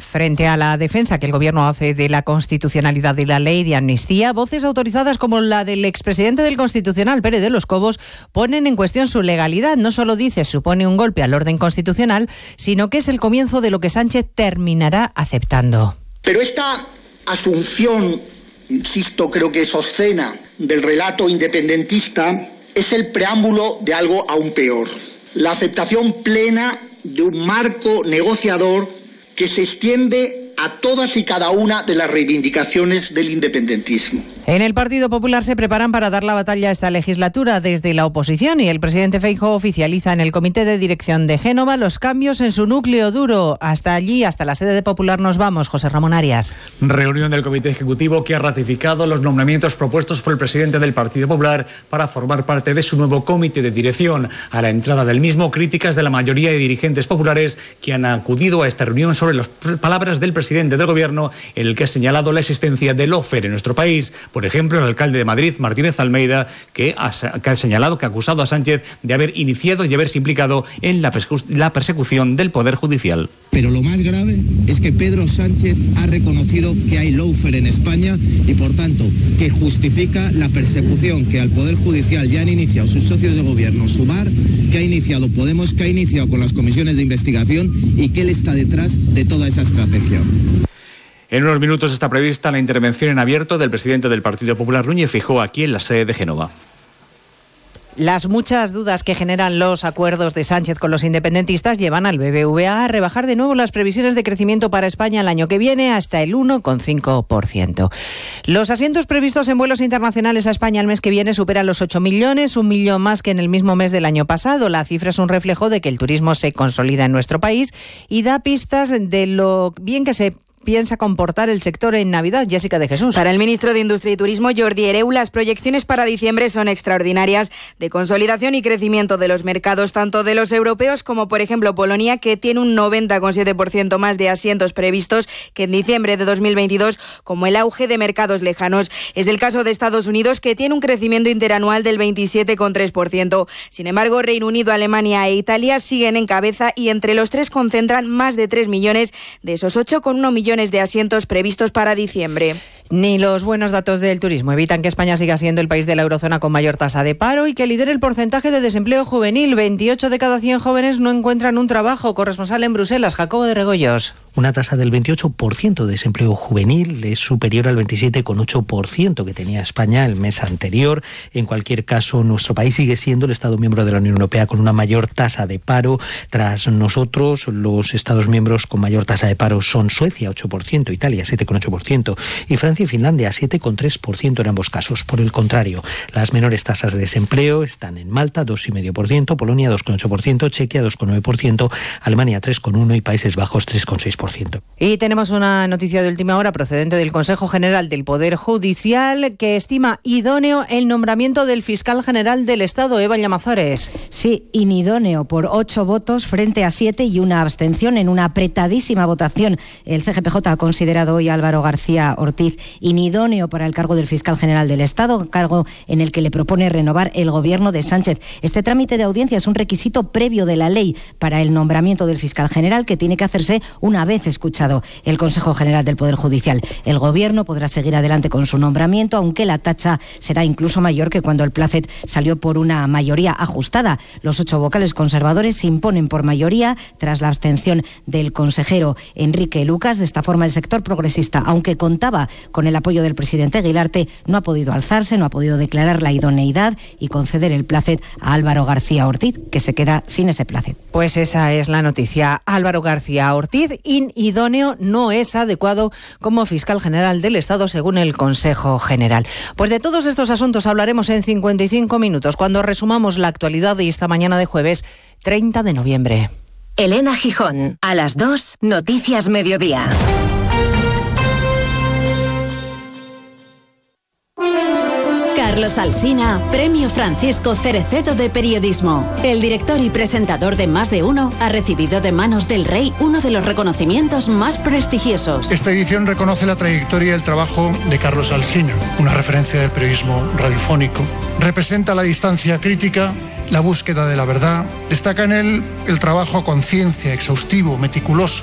frente a la defensa que el Gobierno hace de la constitucionalidad de la ley de amnistía, voces autorizadas como la del expresidente del Constitucional, Pérez de los Cobos, ponen en cuestión su legalidad. No solo dice supone un golpe al orden constitucional, sino que es el comienzo de lo que Sánchez terminará aceptando. Pero esta asunción, insisto, creo que es obscena, del relato independentista, es el preámbulo de algo aún peor. La aceptación plena de un marco negociador que se extiende a todas y cada una de las reivindicaciones del independentismo. En el Partido Popular se preparan para dar la batalla a esta legislatura desde la oposición y el presidente Feijóo oficializa en el Comité de Dirección de Génova los cambios en su núcleo duro. Hasta allí, hasta la sede de Popular nos vamos, José Ramón Arias. Reunión del Comité Ejecutivo que ha ratificado los nombramientos propuestos por el presidente del Partido Popular para formar parte de su nuevo comité de dirección. A la entrada del mismo, críticas de la mayoría de dirigentes populares que han acudido a esta reunión sobre las palabras del presidente presidente del Gobierno en el que ha señalado la existencia del OFER en nuestro país. Por ejemplo, el alcalde de Madrid, Martínez Almeida, que ha, señalado, que ha acusado a Sánchez de haber iniciado y haberse implicado en la, persecución del Poder Judicial. Pero lo más grave es que Pedro Sánchez ha reconocido que hay lawfare en España y, por tanto, que justifica la persecución que al Poder Judicial ya han iniciado sus socios de gobierno, Sumar, que ha iniciado Podemos, que ha iniciado con las comisiones de investigación y que él está detrás de toda esa estrategia. En unos minutos está prevista la intervención en abierto del presidente del Partido Popular, Núñez Fijó, aquí en la sede de Génova. Las muchas dudas que generan los acuerdos de Sánchez con los independentistas llevan al BBVA a rebajar de nuevo las previsiones de crecimiento para España el año que viene hasta el 1,5%. Los asientos previstos en vuelos internacionales a España el mes que viene superan los 8 millones, un millón más que en el mismo mes del año pasado. La cifra es un reflejo de que el turismo se consolida en nuestro país y da pistas de lo bien que se piensa comportar el sector en Navidad? Jessica de Jesús. Para el ministro de Industria y Turismo, Jordi Ereu, las proyecciones para diciembre son extraordinarias de consolidación y crecimiento de los mercados, tanto de los europeos como, por ejemplo, Polonia, que tiene un 90,7% más de asientos previstos que en diciembre de 2022, como el auge de mercados lejanos. Es el caso de Estados Unidos, que tiene un crecimiento interanual del 27,3%. Sin embargo, Reino Unido, Alemania e Italia siguen en cabeza y entre los tres concentran más de 3 millones de esos 8,1 millones de asientos previstos para diciembre. Ni los buenos datos del turismo evitan que España siga siendo el país de la eurozona con mayor tasa de paro y que lidere el porcentaje de desempleo juvenil. 28 de cada 100 jóvenes no encuentran un trabajo. Corresponsal en Bruselas, Jacobo de Regoyos. Una tasa del 28% de desempleo juvenil es superior al 27,8% que tenía España el mes anterior. En cualquier caso, nuestro país sigue siendo el Estado miembro de la Unión Europea con una mayor tasa de paro. Tras nosotros, los Estados miembros con mayor tasa de paro son Suecia, 8%, Italia, 7,8% y Francia y Finlandia, 7,3% en ambos casos. Por el contrario, las menores tasas de desempleo están en Malta, 2,5%, Polonia, 2,8%, Chequia, 2,9%, Alemania, 3,1% y Países Bajos, 3,6%. Y tenemos una noticia de última hora procedente del Consejo General del Poder Judicial que estima idóneo el nombramiento del fiscal general del Estado, Eva Llamazares. Sí, inidóneo por ocho votos frente a siete y una abstención en una apretadísima votación. El CGPJ ha considerado hoy a Álvaro García Ortiz inidóneo para el cargo del fiscal general del Estado, cargo en el que le propone renovar el gobierno de Sánchez. Este trámite de audiencia es un requisito previo de la ley para el nombramiento del fiscal general que tiene que hacerse una vez escuchado el Consejo General del Poder Judicial. El Gobierno podrá seguir adelante con su nombramiento, aunque la tacha será incluso mayor que cuando el Placet salió por una mayoría ajustada. Los ocho vocales conservadores se imponen por mayoría tras la abstención del consejero Enrique Lucas. De esta forma, el sector progresista, aunque contaba con el apoyo del presidente Aguilarte, no ha podido alzarse, no ha podido declarar la idoneidad y conceder el placet a Álvaro García Ortiz, que se queda sin ese placet. Pues esa es la noticia. Álvaro García Ortiz, inidóneo, no es adecuado como fiscal general del Estado, según el Consejo General. Pues de todos estos asuntos hablaremos en 55 minutos, cuando resumamos la actualidad de esta mañana de jueves 30 de noviembre. Elena Gijón, a las 2, Noticias Mediodía. Carlos Alsina, Premio Francisco Cerecedo de Periodismo. El director y presentador de Más de Uno ha recibido de manos del rey uno de los reconocimientos más prestigiosos. Esta edición reconoce la trayectoria y el trabajo de Carlos Alsina, una referencia del periodismo radiofónico. Representa la distancia crítica, la búsqueda de la verdad. Destaca en él el trabajo a conciencia, exhaustivo, meticuloso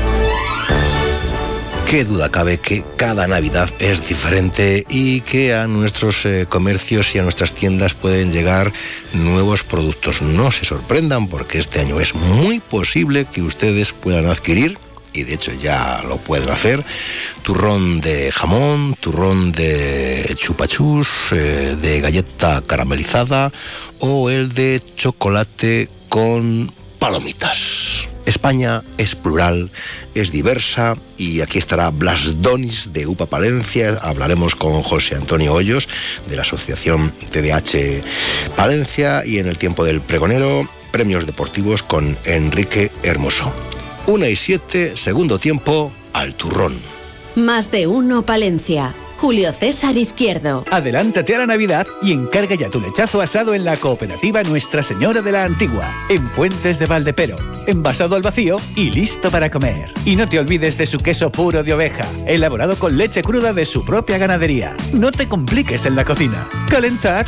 Qué duda cabe que cada Navidad es diferente y que a nuestros eh, comercios y a nuestras tiendas pueden llegar nuevos productos. No se sorprendan porque este año es muy posible que ustedes puedan adquirir y de hecho ya lo pueden hacer, turrón de jamón, turrón de chupachus, eh, de galleta caramelizada o el de chocolate con palomitas. España es plural, es diversa y aquí estará Blas Donis de UPA Palencia. Hablaremos con José Antonio Hoyos de la Asociación TDH Palencia y en el tiempo del pregonero, premios deportivos con Enrique Hermoso. Una y siete, segundo tiempo, al turrón. Más de uno Palencia. Julio César Izquierdo. Adelántate a la Navidad y encarga ya tu lechazo asado en la cooperativa Nuestra Señora de la Antigua, en Fuentes de Valdepero, envasado al vacío y listo para comer. Y no te olvides de su queso puro de oveja, elaborado con leche cruda de su propia ganadería. No te compliques en la cocina. Calentad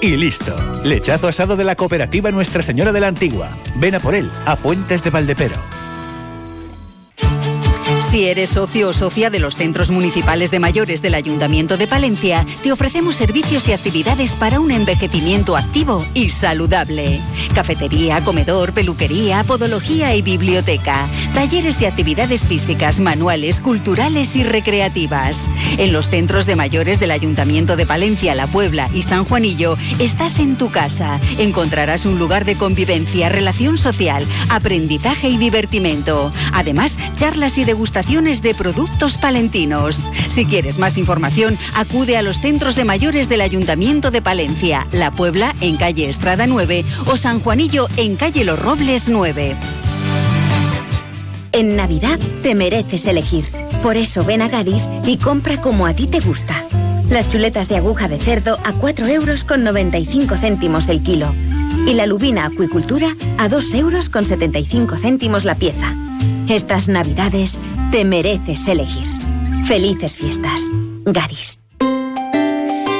y listo. Lechazo asado de la cooperativa Nuestra Señora de la Antigua. Ven a por él, a Fuentes de Valdepero. Si eres socio o socia de los centros municipales de mayores del Ayuntamiento de Palencia, te ofrecemos servicios y actividades para un envejecimiento activo y saludable. Cafetería, comedor, peluquería, podología y biblioteca. Talleres y actividades físicas, manuales, culturales y recreativas. En los centros de mayores del Ayuntamiento de Palencia, La Puebla y San Juanillo, estás en tu casa. Encontrarás un lugar de convivencia, relación social, aprendizaje y divertimento. Además, charlas y degustaciones de productos palentinos. Si quieres más información, acude a los centros de mayores del Ayuntamiento de Palencia, La Puebla en calle Estrada 9 o San Juanillo en calle Los Robles 9. En Navidad te mereces elegir. Por eso ven a Gadis y compra como a ti te gusta. Las chuletas de aguja de cerdo a 4 euros con 95 céntimos el kilo. Y la lubina acuicultura a 2 euros con 75 céntimos la pieza. Estas navidades te mereces elegir. Felices fiestas. Gadis.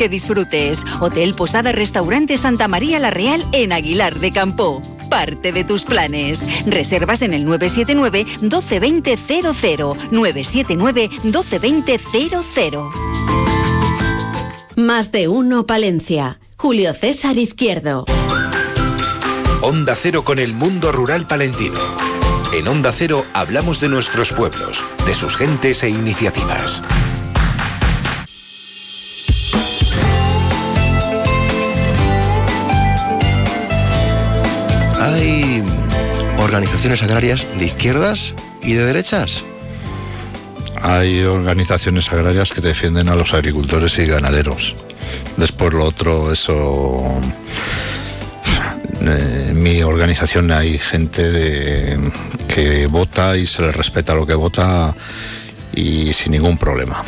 que disfrutes. Hotel Posada Restaurante Santa María La Real en Aguilar de Campo. Parte de tus planes. Reservas en el 979 1220 00 979 1220 00. Más de uno Palencia. Julio César Izquierdo. Onda Cero con el mundo rural palentino. En Onda Cero hablamos de nuestros pueblos, de sus gentes e iniciativas. Organizaciones agrarias de izquierdas y de derechas. Hay organizaciones agrarias que defienden a los agricultores y ganaderos. Después lo otro, eso... Eh, en mi organización hay gente que vota y se le respeta lo que vota y sin ningún problema.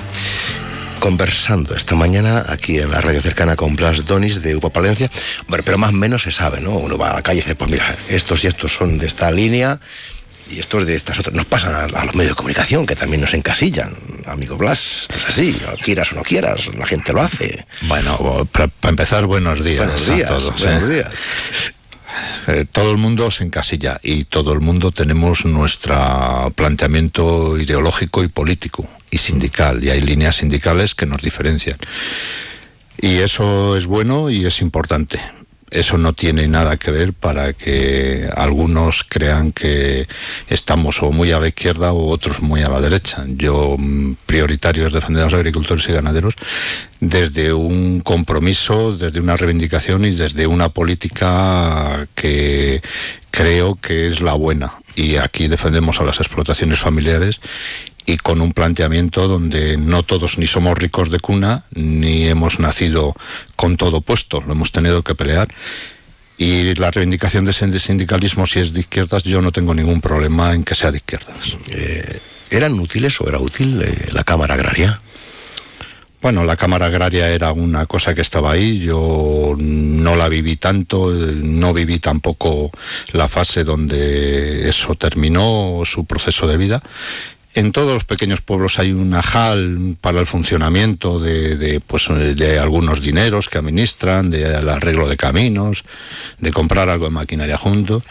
Conversando esta mañana aquí en la radio cercana con Blas Donis de Upa Palencia, bueno, pero más o menos se sabe, ¿no? Uno va a la calle y dice, pues mira, estos y estos son de esta línea y estos de estas otras. Nos pasan a, a los medios de comunicación que también nos encasillan. Amigo Blas, esto es así, quieras o no quieras, la gente lo hace. Bueno, para empezar, buenos días. Buenos días, a todos, buenos ¿eh? días. Eh, todo el mundo se encasilla y todo el mundo tenemos nuestro planteamiento ideológico y político y sindical. Y hay líneas sindicales que nos diferencian. Y eso es bueno y es importante eso no tiene nada que ver para que algunos crean que estamos o muy a la izquierda o otros muy a la derecha. Yo mm, prioritario es defender a los agricultores y ganaderos desde un compromiso, desde una reivindicación y desde una política que creo que es la buena. Y aquí defendemos a las explotaciones familiares y con un planteamiento donde no todos ni somos ricos de cuna ni hemos nacido con todo puesto, lo hemos tenido que pelear. Y la reivindicación de sindicalismo, si es de izquierdas, yo no tengo ningún problema en que sea de izquierdas. Eh, ¿Eran útiles o era útil eh, la Cámara Agraria? Bueno, la Cámara Agraria era una cosa que estaba ahí, yo no la viví tanto, eh, no viví tampoco la fase donde eso terminó su proceso de vida. En todos los pequeños pueblos hay un ajal para el funcionamiento de, de, pues, de algunos dineros que administran, del arreglo de caminos, de comprar algo de maquinaria juntos.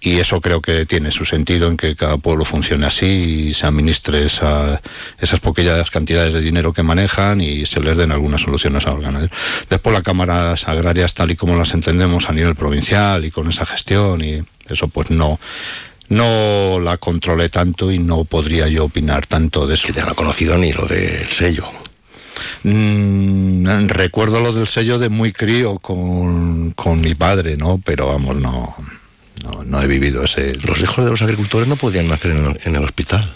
Y eso creo que tiene su sentido en que cada pueblo funcione así y se administre esa, esas poquillas cantidades de dinero que manejan y se les den algunas soluciones a los ganaderos. Después las cámaras agrarias, tal y como las entendemos a nivel provincial y con esa gestión y eso pues no, no la controlé tanto y no podría yo opinar tanto de eso. Que te no ha conocido ni lo del sello. Mm, recuerdo lo del sello de muy crío con, con mi padre, ¿no? Pero vamos, no, no, no he vivido ese... Los hijos de los agricultores no podían nacer en el, en el hospital.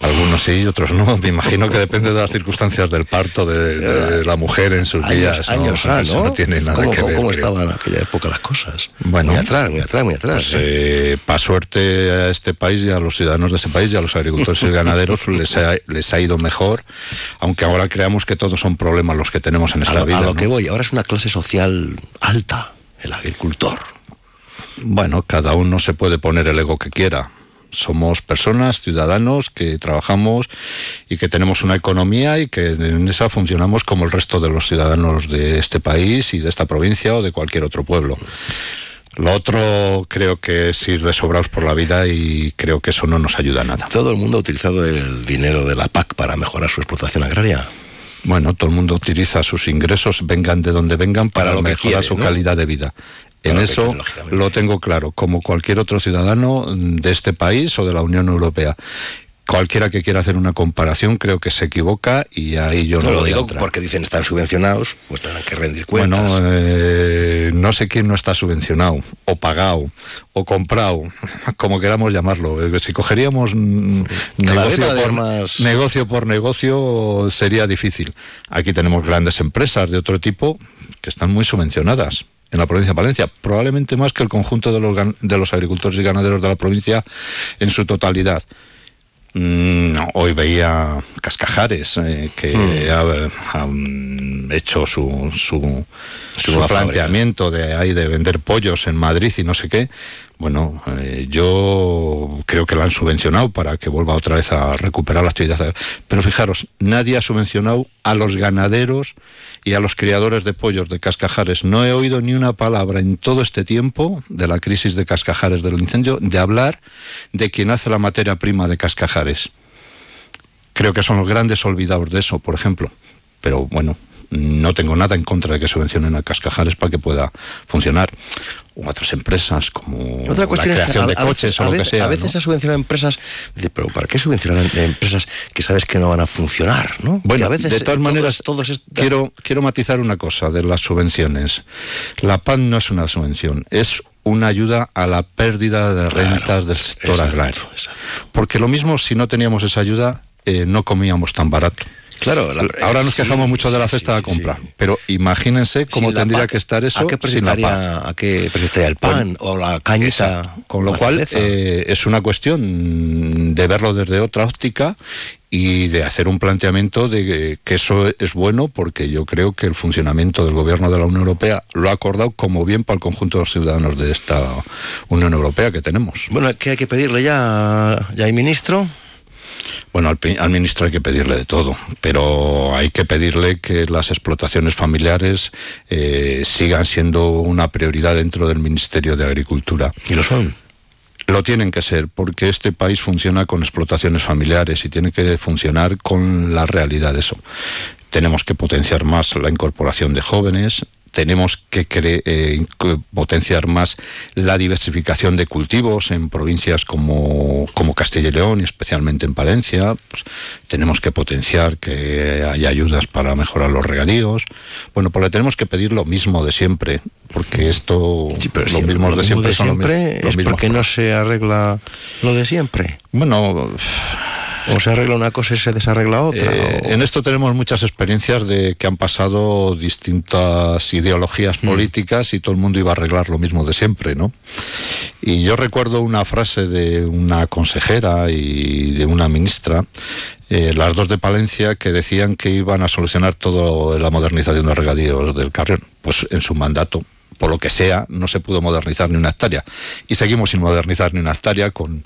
Algunos sí, otros no. Me imagino que depende de las circunstancias del parto de, de la mujer en sus años, días. Años, ¿no? Eso ¿no? tiene nada ¿Cómo, que ver. ¿Cómo estaban en aquella época las cosas? Bueno, muy atrás, muy atrás, muy atrás. Pues, eh, para suerte a este país y a los ciudadanos de este país y a los agricultores y ganaderos les ha, les ha ido mejor, aunque ahora creamos que todos son problemas los que tenemos en a esta vida. a lo ¿no? que voy, ahora es una clase social alta, el agricultor. Bueno, cada uno se puede poner el ego que quiera. Somos personas, ciudadanos, que trabajamos y que tenemos una economía y que en esa funcionamos como el resto de los ciudadanos de este país y de esta provincia o de cualquier otro pueblo. Lo otro creo que es ir de sobrados por la vida y creo que eso no nos ayuda a nada. Todo el mundo ha utilizado el dinero de la PAC para mejorar su explotación agraria. Bueno, todo el mundo utiliza sus ingresos, vengan de donde vengan, para, Para lo mejorar quiere, su ¿no? calidad de vida. En eso lo tengo claro, como cualquier otro ciudadano de este país o de la Unión Europea. Cualquiera que quiera hacer una comparación creo que se equivoca y ahí yo no, No lo digo porque dicen están subvencionados, pues tendrán que rendir cuentas. Bueno, eh, no sé quién no está subvencionado, o pagado, o comprado, como queramos llamarlo. Eh, Si cogeríamos mm, negocio por, más- negocio por negocio, sería difícil. Aquí tenemos grandes empresas de otro tipo que están muy subvencionadas en la provincia de Valencia, probablemente más que el conjunto de los, de los agricultores y ganaderos de la provincia en su totalidad. Mm, no, hoy veía Cascajares, eh, que Hmm. ha, ha, hecho su, su, su planteamiento de ahí de vender pollos en Madrid y no sé qué. Bueno, eh, yo creo que la han subvencionado para que vuelva otra vez a recuperar la actividad. Pero fijaros, nadie ha subvencionado a los ganaderos y a los criadores de pollos de Cascajares. No he oído ni una palabra en todo este tiempo de la crisis de Cascajares del incendio de hablar de quien hace la materia prima de Cascajares. Creo que son los grandes olvidados de eso, por ejemplo. Pero bueno, no tengo nada en contra de que subvencionen a Cascajares para que pueda funcionar o otras empresas como Otra cuestión la creación es que a, de coches veces, o lo que sea. a veces ¿no? ha subvencionado empresas, dice, pero ¿para qué subvencionar empresas que sabes que no van a funcionar? ¿no? Bueno, Que a veces de todas maneras, todos quiero, quiero matizar una cosa de las subvenciones. La PAN no es una subvención, es una ayuda a la pérdida de rentas del sector exacto, agrario. Porque lo mismo, si no teníamos esa ayuda, eh, no comíamos tan barato. Claro, la- ahora nos sí, quejamos mucho de la cesta sí, de compra, pero imagínense cómo tendría que estar eso ¿a qué sin la a qué el pan o la cañita? Exacto. Con lo cual eh, es una cuestión de verlo desde otra óptica y de hacer un planteamiento de que- que eso es bueno porque yo creo que el funcionamiento del gobierno de la Unión Europea lo ha acordado como bien para el conjunto de los ciudadanos de esta Unión Europea que tenemos. Bueno, ¿qué hay que pedirle ya, ya hay ministro? Bueno, al, ministro hay que pedirle de todo, pero hay que pedirle que las explotaciones familiares eh, sigan siendo una prioridad dentro del Ministerio de Agricultura. ¿Y lo son? Lo tienen que ser, porque este país funciona con explotaciones familiares y tiene que funcionar con la realidad de eso. Tenemos que potenciar más la incorporación de jóvenes, tenemos que eh, potenciar más la diversificación de cultivos en provincias como, como Castilla y León y especialmente en Palencia. Pues, tenemos que potenciar que haya ayudas para mejorar los regadíos. Bueno, pues le tenemos que pedir lo mismo de siempre, porque esto, Pero lo mismo de siempre, son lo mi- siempre los es porque no se arregla lo de siempre. Bueno, o se arregla una cosa y se desarregla otra. Eh, o- En esto tenemos muchas experiencias de que han pasado distintas ideologías Mm. políticas y todo el mundo iba a arreglar lo mismo de siempre, ¿no? Y yo recuerdo una frase de una consejera y de una ministra, eh, las dos de Palencia, que decían que iban a solucionar toda la modernización de regadíos del Carrión. Pues en su mandato, por lo que sea, no se pudo modernizar ni una hectárea. Y seguimos sin modernizar ni una hectárea con...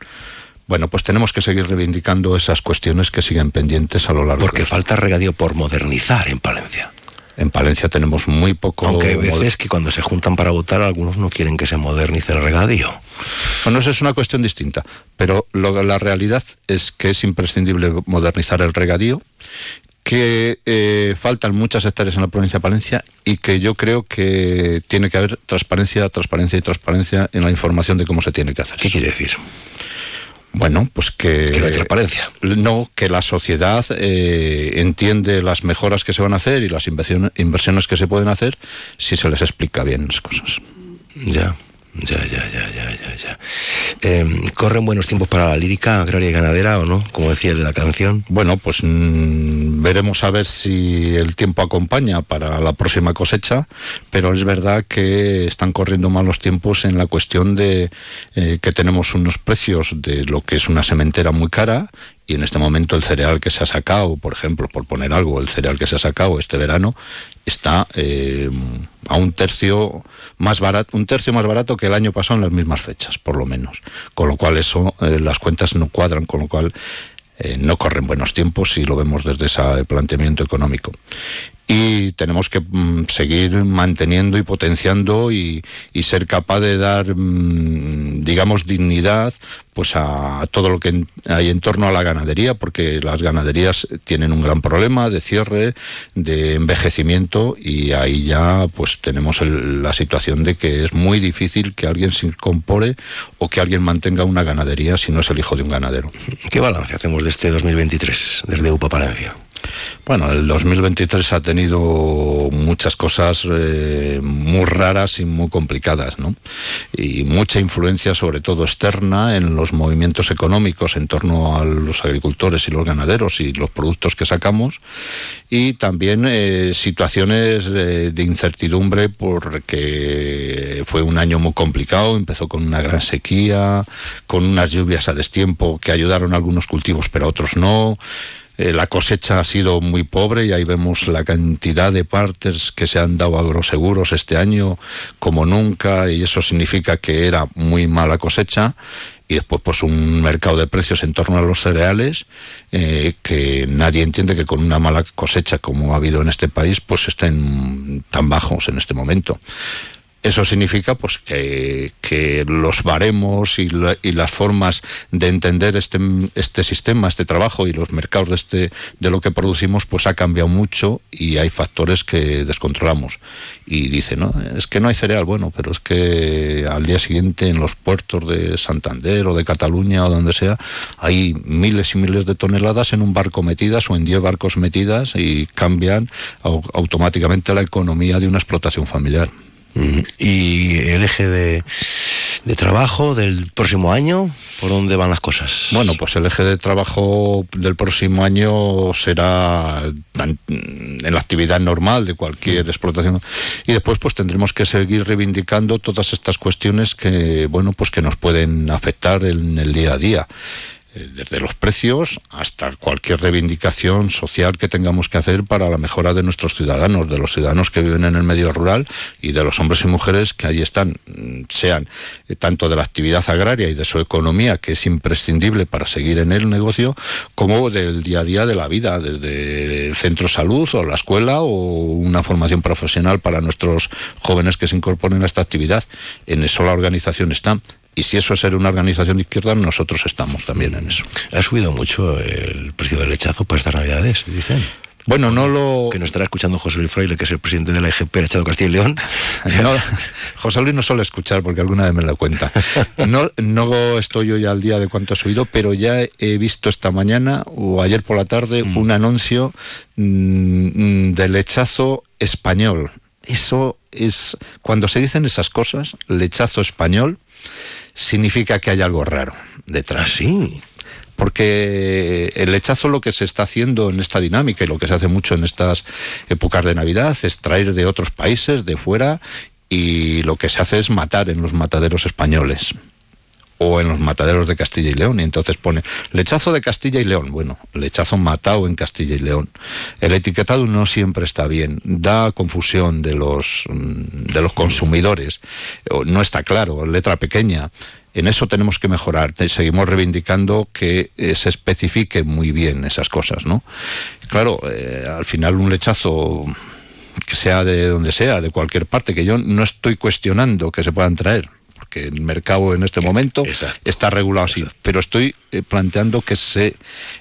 Bueno, pues tenemos que seguir reivindicando esas cuestiones que siguen pendientes a lo largo Porque falta regadío por modernizar en Palencia. En Palencia tenemos muy poco... Aunque hay veces que cuando se juntan para votar, algunos no quieren que se modernice el regadío. Bueno, esa es una cuestión distinta, pero lo- la realidad es que es imprescindible modernizar el regadío, que eh, faltan muchas hectáreas en la provincia de Palencia y que yo creo que tiene que haber transparencia, transparencia y transparencia en la información de cómo se tiene que hacer. ¿Qué quiere decir? Bueno, pues que... Que no hay transparencia. No, que la sociedad eh, entiende las mejoras que se van a hacer y las inversiones, inversiones que se pueden hacer si se les explica bien las cosas. Ya, ya, ya, ya, ya, ya, ya. Eh, ¿Corren buenos tiempos para la lírica agraria y ganadera o no? Como decía de la canción. Bueno, pues mm, veremos a ver si el tiempo acompaña para la próxima cosecha, pero es verdad que están corriendo malos tiempos en la cuestión de eh, que tenemos unos precios de lo que es una sementera muy cara y en este momento el cereal que se ha sacado, por ejemplo, por poner algo, el cereal que se ha sacado este verano está eh, a un tercio más barato, un tercio más barato que el año pasado en las mismas fechas, por lo menos. Con lo cual eso eh, las cuentas no cuadran, con lo cual eh, no corren buenos tiempos si lo vemos desde ese planteamiento económico. Y tenemos que mm, seguir manteniendo y potenciando y, y ser capaz de dar, mm, digamos, dignidad pues a, todo lo que hay en torno a la ganadería, porque las ganaderías tienen un gran problema de cierre, de envejecimiento y ahí ya pues tenemos la situación de que es muy difícil que alguien se incorpore o que alguien mantenga una ganadería si no es el hijo de un ganadero. ¿Qué balance hacemos de este 2023 desde UPA Palencia? Bueno, el 2023 ha tenido muchas cosas eh, muy raras y muy complicadas, ¿no? Y mucha influencia, sobre todo externa, en los movimientos económicos en torno a los agricultores y los ganaderos y los productos que sacamos. Y también eh, situaciones eh, de incertidumbre porque fue un año muy complicado, empezó con una gran sequía, con unas lluvias a destiempo que ayudaron a algunos cultivos pero a otros no. Eh, la cosecha ha sido muy pobre y ahí vemos la cantidad de partes que se han dado a agroseguros este año como nunca y eso significa que era muy mala cosecha. Y después pues un mercado de precios en torno a los cereales eh, que nadie entiende que con una mala cosecha como ha habido en este país pues estén tan bajos en este momento eso significa pues que, los baremos y, y, las formas de entender este, este sistema, este trabajo y los mercados de este de lo que producimos pues ha cambiado mucho y hay factores que descontrolamos. Y dice, no, es que no hay cereal, bueno, pero es que al día siguiente en los puertos de Santander o de Cataluña o donde sea, hay miles y miles de toneladas en un barco metidas o en 10 barcos metidas y cambian automáticamente la economía de una explotación familiar. ¿Y el eje de, de, trabajo del próximo año? ¿Por dónde van las cosas? Bueno, pues el eje de trabajo del próximo año será en la actividad normal de cualquier explotación y después pues tendremos que seguir reivindicando todas estas cuestiones que bueno pues que nos pueden afectar en el día a día desde los precios hasta cualquier reivindicación social que tengamos que hacer para la mejora de nuestros ciudadanos, de los ciudadanos que viven en el medio rural y de los hombres y mujeres que allí están, mm, sean eh, tanto de la actividad agraria y de su economía, que es imprescindible para seguir en el negocio, como del día a día de la vida, desde el centro de salud o la escuela o una formación profesional para nuestros jóvenes que se incorporen a esta actividad. En eso la organización está y si eso es ser una organización de izquierda, nosotros estamos también en eso. ¿Ha subido mucho el precio del lechazo por estas navidades, dicen? Bueno, no lo... Que nos estará escuchando José Luis Fraile, que es el presidente de la EGP, Echado Castilla y León. José Luis no suele escuchar porque alguna vez me lo cuenta. No, no estoy hoy al día de cuánto ha subido, pero ya he visto esta mañana o ayer por la tarde mm. un anuncio mm, de lechazo español. Eso es, cuando se dicen esas cosas, lechazo español, significa que hay algo raro detrás. Sí. Porque el lechazo lo que se está haciendo en esta dinámica y lo que se hace mucho en estas épocas de Navidad es traer de otros países, de fuera, y lo que se hace es matar en los mataderos españoles o en los mataderos de Castilla y León y entonces pone lechazo de Castilla y León. Bueno, lechazo matado en Castilla y León. El etiquetado no siempre está bien, da confusión de los mm, de los consumidores. No está claro, letra pequeña. En eso tenemos que mejorar. Seguimos reivindicando que eh, se especifique muy bien esas cosas, ¿no? Claro, eh, al final un lechazo que sea de donde sea, de cualquier parte, que yo no estoy cuestionando que se puedan traer, que el mercado en este momento está regulado así. Pero estoy eh, planteando que se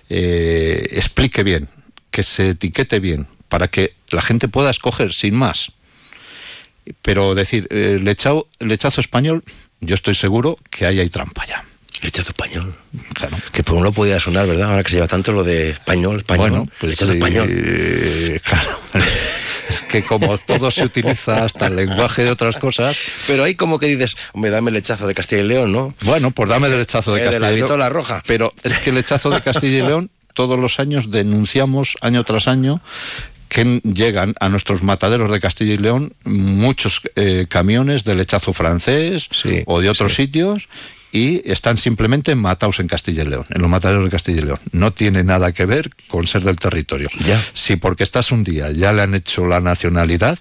eh, explique bien, que se etiquete bien, para que la gente pueda escoger sin más. Pero decir, el lechazo, lechazo español, yo estoy seguro que ahí hay trampa ya. Lechazo español. Claro. Que por uno podía sonar, ¿verdad? Ahora que se lleva tanto lo de español, español. Bueno, pues lechazo español. Eh, claro. Es que como todo se utiliza hasta el lenguaje de otras cosas. Pero ahí como que dices, hombre, dame el lechazo de Castilla y León, ¿no? Bueno, pues dame el lechazo de eh, Castilla y León. De la roja. Pero es que el lechazo de Castilla y León, todos los años denunciamos, año tras año, que llegan a nuestros mataderos de Castilla y León muchos eh, camiones de lechazo francés o de otros sitios y están simplemente matados en Castilla y León, en los mataderos de Castilla y León. No tiene nada que ver con ser del territorio. Ya. Si porque estás un día ya le han hecho la nacionalidad,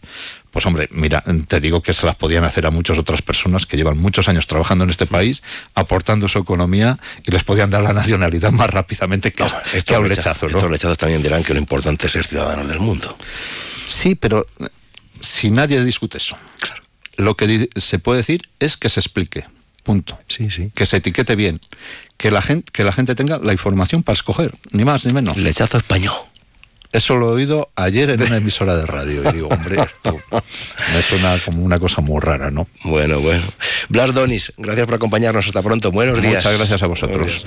pues hombre, mira, te digo que se las podían hacer a muchas otras personas que llevan muchos años trabajando en este país, aportando su economía y les podían dar la nacionalidad más rápidamente que, que a un lechazo. ¿no? Estos lechazos también dirán que lo importante es ser ciudadanos del mundo. Sí, pero si nadie discute eso, claro. lo que se puede decir es que se explique Punto. Sí, sí. Que se etiquete bien. Que la gente, que la gente tenga la información para escoger, ni más ni menos. Lechazo español. Eso lo he oído ayer en una emisora de radio. Y digo, hombre, esto me suena como una cosa muy rara, ¿no? Bueno, bueno. Blas Donis, gracias por acompañarnos. Hasta pronto. Buenos días. Muchas gracias a vosotros.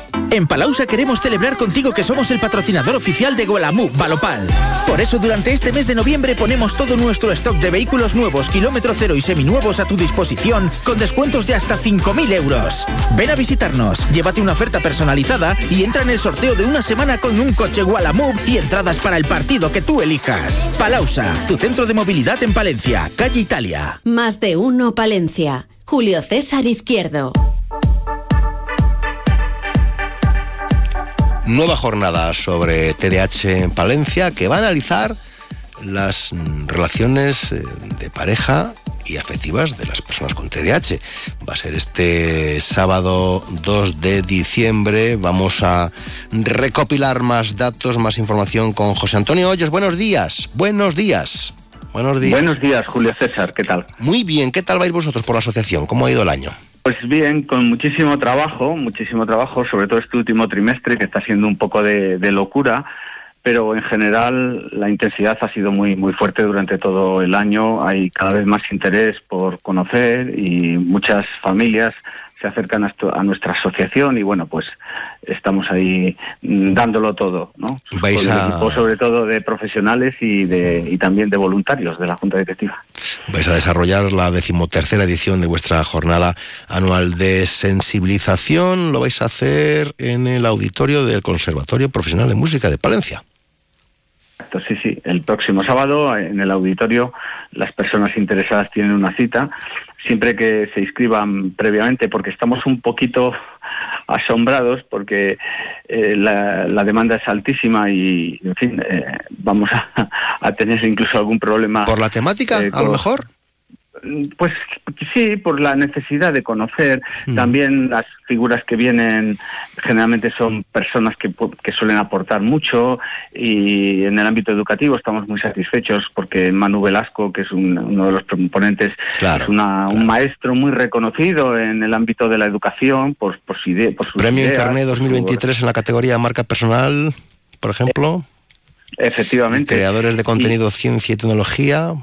En Palausa queremos celebrar contigo que somos el patrocinador oficial de Golamú, Balopal. Por eso durante este mes de noviembre ponemos todo nuestro stock de vehículos nuevos, kilómetro cero y seminuevos a tu disposición con descuentos de hasta 5.000 euros. Ven a visitarnos, llévate una oferta personalizada y entra en el sorteo de una semana con un coche Gualamove y entradas para el partido que tú elijas. Palausa, tu centro de movilidad en Palencia, calle Italia. Más de uno Palencia. Julio César Izquierdo. Nueva jornada sobre TDAH en Palencia que va a analizar las relaciones eh, de pareja y afectivas de las personas con TDAH. Va a ser este sábado 2 de diciembre. Vamos a recopilar más datos, más información con José Antonio Hoyos. Buenos días, buenos días. Buenos días. Buenos días, Julio César. ¿Qué tal? Muy bien. ¿Qué tal vais vosotros por la asociación? ¿Cómo ha ido el año? Pues bien, con muchísimo trabajo, muchísimo trabajo, sobre todo este último trimestre que está siendo un poco de, locura, pero en general la intensidad ha sido muy muy fuerte durante todo el año. Hay cada vez más interés por conocer y muchas familias se acercan a, nuestra asociación y bueno, pues estamos ahí mm, dándolo todo, ¿no? Vais Con el a- equipo sobre todo de profesionales y de y también de voluntarios de la Junta Directiva. Vais a desarrollar la decimotercera edición de vuestra jornada anual de sensibilización. Lo vais a hacer en el auditorio del Conservatorio Profesional de Música de Palencia. Sí, sí. El próximo sábado en el auditorio las personas interesadas tienen una cita, siempre que se inscriban previamente, porque estamos un poquito asombrados porque eh, la, la demanda es altísima y, en fin, eh, vamos a, a tener incluso algún problema. ¿Por la temática, eh, a lo mejor? Pues sí, por la necesidad de conocer. También las figuras que vienen generalmente son personas que, que suelen aportar mucho y en el ámbito educativo estamos muy satisfechos porque Manu Velasco, que es un- uno de los ponentes, es una- un maestro muy reconocido en el ámbito de la educación por, por, su idea, por sus Premio ideas, Internet por su- 2023 en la categoría marca personal, por ejemplo. Efectivamente. Creadores de contenido, ciencia y tecnología.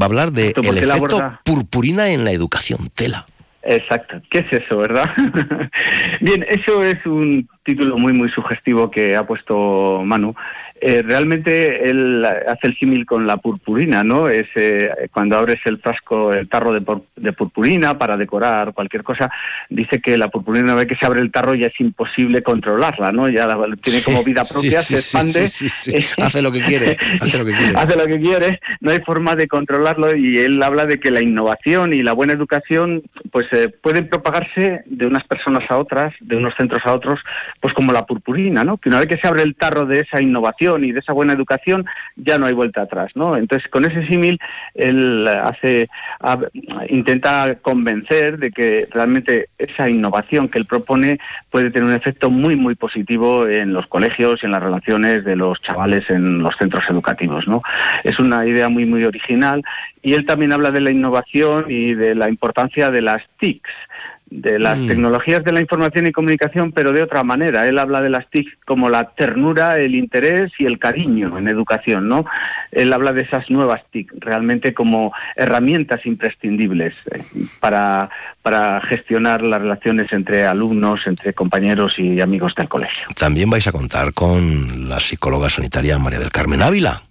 Va a hablar de Exacto, el efecto aborda- purpurina en la educación. Tela. Exacto. ¿Qué es eso, verdad? Bien, eso es un título muy, muy sugestivo que ha puesto Manu. Eh, realmente él hace el símil con la purpurina, ¿no? Es eh, cuando abres el frasco, el tarro de, por- de purpurina para decorar cualquier cosa, dice que la purpurina una vez que se abre el tarro ya es imposible controlarla, ¿no? Ya la- tiene como vida propia, sí, se sí, expande. sí, sí, sí. Hace lo que quiere, hace lo que quiere. hace lo que quiere, no hay forma de controlarlo y él habla de que la innovación y la buena educación pues eh, pueden propagarse de unas personas a otras, de unos centros a otros, pues como la purpurina, ¿no? Que una vez que se abre el tarro de esa innovación y de esa buena educación, ya no hay vuelta atrás, ¿no? Entonces, con ese símil él hace intenta convencer de que realmente esa innovación que él propone puede tener un efecto muy muy positivo en los colegios y en las relaciones de los chavales en los centros educativos, ¿no? Es una idea muy muy original y él también habla de la innovación y de la importancia de las TICs de las Mm. tecnologías de la información y comunicación, pero de otra manera. Él habla de las TIC como la ternura, el interés y el cariño en educación, ¿no? Él habla de esas nuevas TIC realmente como herramientas imprescindibles eh, para, para gestionar las relaciones entre alumnos, entre compañeros y amigos del colegio. También vais a contar con la psicóloga sanitaria María del Carmen Ávila.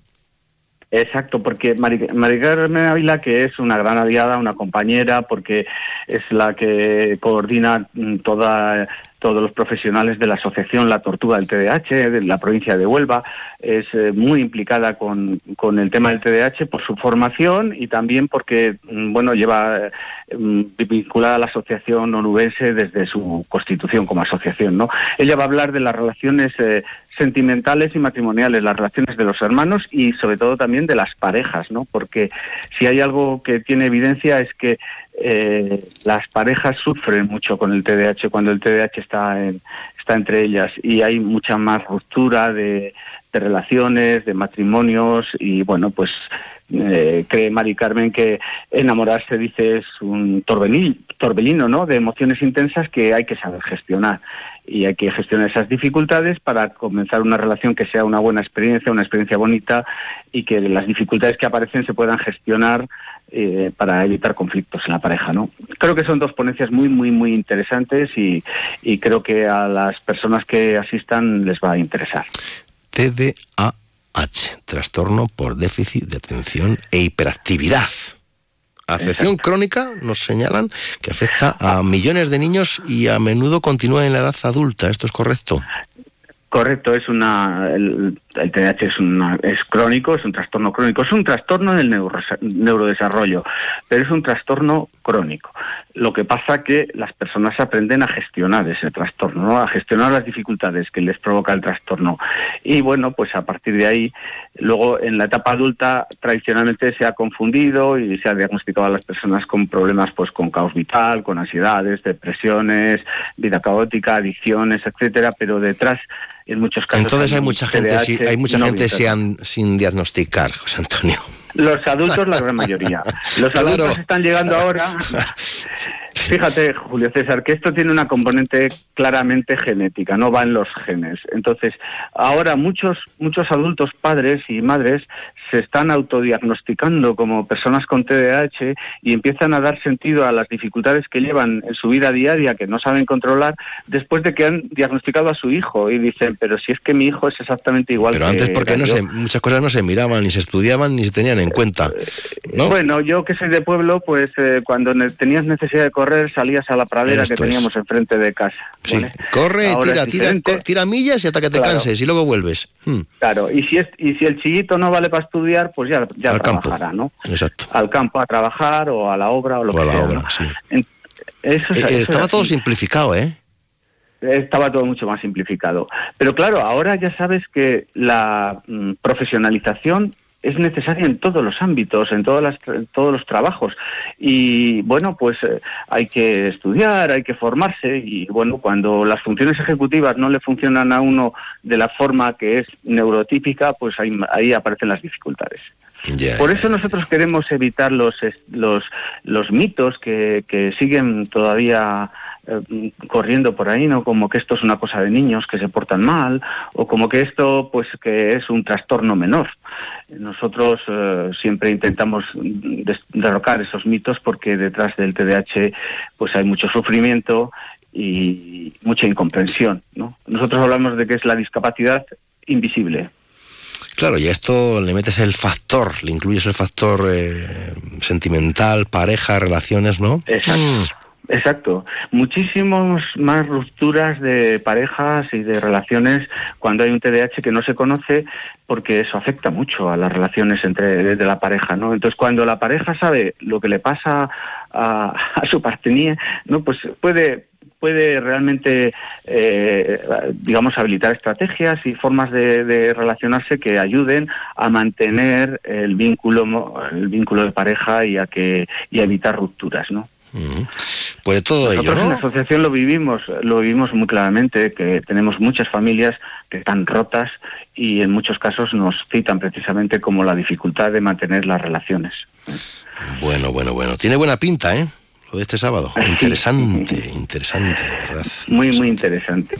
Exacto, porque Mari, Mari Carmen Ávila, que es una gran aliada, una compañera, porque es la que coordina mm, toda todos los profesionales de la asociación La Tortuga del TDAH, de la provincia de Huelva, es eh, muy implicada con, con, el tema del TDAH por su formación y también porque, mm, bueno, lleva eh, mm, vinculada a la asociación onubense desde su constitución como asociación, ¿no? Ella va a hablar de las relaciones eh, sentimentales y matrimoniales, las relaciones de los hermanos y sobre todo también de las parejas, ¿no? Porque si hay algo que tiene evidencia es que eh, las parejas sufren mucho con el TDAH cuando el TDAH está, en, está entre ellas y hay mucha más ruptura de, de relaciones, de matrimonios y bueno, pues eh, cree Mari Carmen que enamorarse, dice, es un torbellino, ¿no? de emociones intensas que hay que saber gestionar y hay que gestionar esas dificultades para comenzar una relación que sea una buena experiencia, una experiencia bonita y que las dificultades que aparecen se puedan gestionar eh, para evitar conflictos en la pareja, ¿no? Creo que son dos ponencias muy, muy, muy interesantes y, y creo que a las personas que asistan les va a interesar. TDAH, trastorno por déficit de atención e hiperactividad. Afección crónica, nos señalan, que afecta a millones de niños y a menudo continúa en la edad adulta. ¿Esto es correcto? Correcto, es una el, el TDAH es, una, es crónico, es un trastorno crónico, es un trastorno en el neuro, neurodesarrollo, pero es un trastorno crónico. Lo que pasa que las personas aprenden a gestionar ese trastorno, ¿no? a gestionar las dificultades que les provoca el trastorno. Y bueno, pues a partir de ahí, luego en la etapa adulta tradicionalmente se ha confundido y se ha diagnosticado a las personas con problemas pues con caos vital, con ansiedades, depresiones, vida caótica, adicciones, etcétera, pero detrás en muchos casos. Entonces hay mucha gente, hay mucha no gente sin, sin diagnosticar, José Antonio. Los adultos, la gran mayoría. Los claro. adultos están llegando ahora. Fíjate, Julio César, que esto tiene una componente claramente genética, no va en los genes. Entonces, ahora muchos, muchos adultos, padres y madres, se están autodiagnosticando como personas con TDAH y empiezan a dar sentido a las dificultades que llevan en su vida diaria, que no saben controlar, después de que han diagnosticado a su hijo y dicen, pero si es que mi hijo es exactamente igual pero que antes, porque no se, muchas cosas no se miraban, ni se estudiaban, ni se tenían en cuenta. ¿no? Bueno, yo que soy de pueblo, pues eh, cuando tenías necesidad de correr, salías a la pradera Esto que teníamos es. enfrente de casa. Corre, Ahora tira, tira, tira, millas y hasta que te claro. canses y luego vuelves. Hmm. Claro, y si, es, y si el chillito no vale para estudiar, pues ya, ya Al trabajará, campo. ¿no? Exacto. Al campo a trabajar o a la obra o lo o que a la sea. obra, ¿no? sí. En, eso, es, eh, eso estaba es todo simplificado, ¿eh? estaba todo mucho más simplificado. Pero claro, ahora ya sabes que la mm, profesionalización es necesaria en todos los ámbitos, en todas las, en todos los trabajos. Y bueno, pues eh, hay que estudiar, hay que formarse y bueno, cuando las funciones ejecutivas no le funcionan a uno de la forma que es neurotípica, pues ahí, ahí aparecen las dificultades. Yeah. Por eso nosotros queremos evitar los, los, los mitos que, que siguen todavía eh, corriendo por ahí, ¿no? Como que esto es una cosa de niños que se portan mal o como que esto, pues, que es un trastorno menor. Nosotros eh, siempre intentamos derrocar esos mitos porque detrás del TDAH, pues, hay mucho sufrimiento y mucha incomprensión, ¿no? Nosotros hablamos de que es la discapacidad invisible. Claro, y a esto le metes el factor, le incluyes el factor eh, sentimental, pareja, relaciones, ¿no? Exacto. Exacto. Muchísimas más rupturas de parejas y de relaciones cuando hay un TDAH que no se conoce porque eso afecta mucho a las relaciones entre de, la pareja, ¿no? Entonces cuando la pareja sabe lo que le pasa a, su partenía, ¿no? Pues puede puede realmente, eh, digamos, habilitar estrategias y formas de, relacionarse que ayuden a mantener el vínculo, el vínculo de pareja y a que y a evitar rupturas, ¿no? De todo Nosotros ello, ¿no? en la asociación lo vivimos, lo vivimos muy claramente, que tenemos muchas familias que están rotas y en muchos casos nos citan precisamente como la dificultad de mantener las relaciones. Bueno, bueno, bueno. Tiene buena pinta, ¿eh? Lo de este sábado. Interesante, interesante, de verdad. Muy, muy interesante.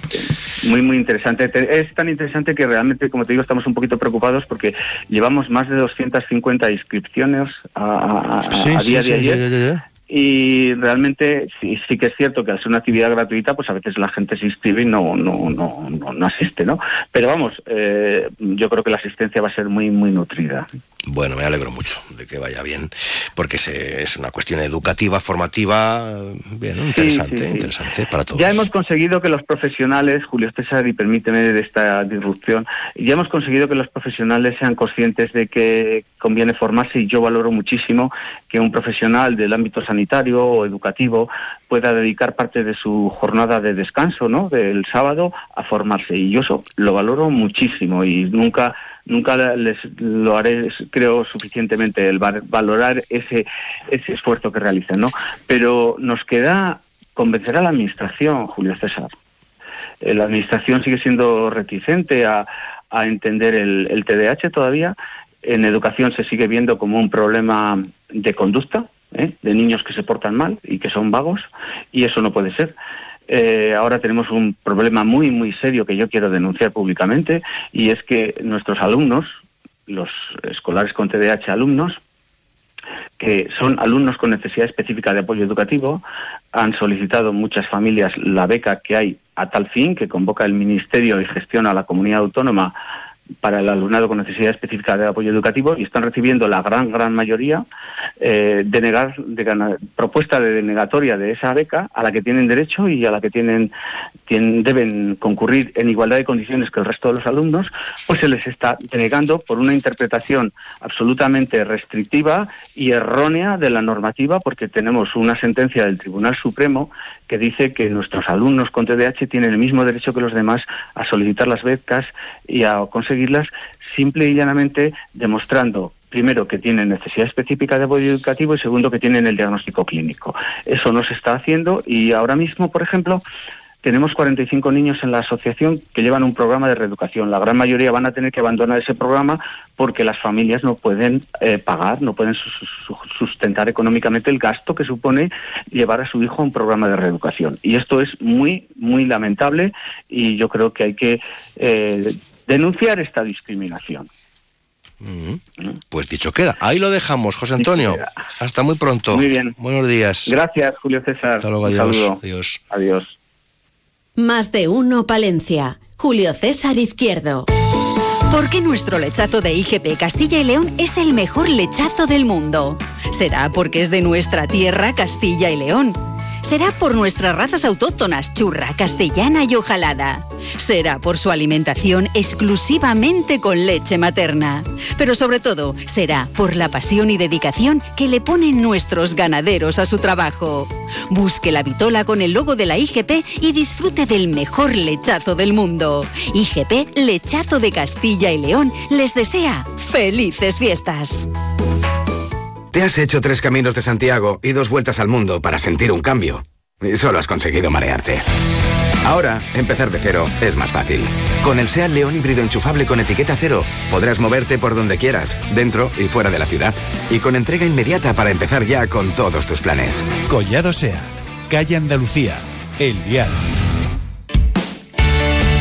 Muy, muy interesante. Es tan interesante que realmente, como te digo, estamos un poquito preocupados porque llevamos más de 250 inscripciones a, a, sí, a día sí, de ayer. Y realmente sí, sí que es cierto que al ser una actividad gratuita pues a veces la gente se inscribe y no no no no, no asiste no pero vamos eh, yo creo que la asistencia va a ser muy muy nutrida Bueno, me alegro mucho de que vaya bien, porque se, es una cuestión educativa, formativa, bien, interesante, sí, sí. interesante para todos. Ya hemos conseguido que los profesionales, Julio César, y permíteme de esta disrupción, ya hemos conseguido que los profesionales sean conscientes de que conviene formarse y yo valoro muchísimo que un profesional del ámbito sanitario o educativo pueda dedicar parte de su jornada de descanso, ¿no? Del sábado a formarse y yo eso lo valoro muchísimo y nunca nunca les lo haré creo suficientemente el va- valorar ese ese esfuerzo que realicen, ¿no? Pero nos queda convencer a la administración, Julio César. Eh, La administración sigue siendo reticente a, a entender el, el TDAH todavía. En educación se sigue viendo como un problema de conducta, ¿eh? de niños que se portan mal y que son vagos, y eso no puede ser. Eh, ahora tenemos un problema muy, muy serio que yo quiero denunciar públicamente, y es que nuestros alumnos, los escolares con TDAH alumnos, que son alumnos con necesidad específica de apoyo educativo. Han solicitado muchas familias la beca que hay a tal fin, que convoca el Ministerio y gestiona la comunidad autónoma para el alumnado con necesidad específica de apoyo educativo y están recibiendo la gran, gran mayoría eh, de gana- propuesta de denegatoria de esa beca a la que tienen derecho y a la que tienen, tienen- deben concurrir en igualdad de condiciones que el resto de los alumnos, pues se les está denegando por una interpretación absolutamente restrictiva y errónea de la normativa porque tenemos una sentencia del Tribunal Supremo que dice que nuestros alumnos con TDAH tienen el mismo derecho que los demás a solicitar las becas y a conseguirlas simple y llanamente demostrando primero que tienen necesidad específica de apoyo educativo y segundo que tienen el diagnóstico clínico. Eso no se está haciendo y ahora mismo, por ejemplo, tenemos 45 niños en la asociación que llevan un programa de reeducación. La gran mayoría van a tener que abandonar ese programa porque las familias no pueden eh, pagar, no pueden su- su- sustentar económicamente el gasto que supone llevar a su hijo a un programa de reeducación. Y esto es muy, muy lamentable y yo creo que hay que eh, denunciar esta discriminación. Mm, Pues dicho queda. Ahí lo dejamos, José Antonio. Hasta muy pronto. Muy bien. Buenos días. Gracias, Julio César. Hasta luego, adiós. Adiós. Adiós. Más de uno Palencia. Julio César Izquierdo. ¿Por qué nuestro lechazo de IGP Castilla y León es el mejor lechazo del mundo? ¿Será porque es de nuestra tierra Castilla y León? ¿Será por nuestras razas autóctonas churra, castellana y ojalada? ¿Será por su alimentación exclusivamente con leche materna? Pero sobre todo, será por la pasión y dedicación que le ponen nuestros ganaderos a su trabajo. Busque la vitola con el logo de la IGP y disfrute del mejor lechazo del mundo. IGP Lechazo de Castilla y León les desea felices fiestas. Te has hecho tres caminos de Santiago y dos vueltas al mundo para sentir un cambio. Y solo has conseguido marearte. Ahora, empezar de cero es más fácil. Con el SEAT León híbrido enchufable con etiqueta cero, podrás moverte por donde quieras, dentro y fuera de la ciudad. Y con entrega inmediata para empezar ya con todos tus planes. Collado Seat, calle Andalucía, El Vial.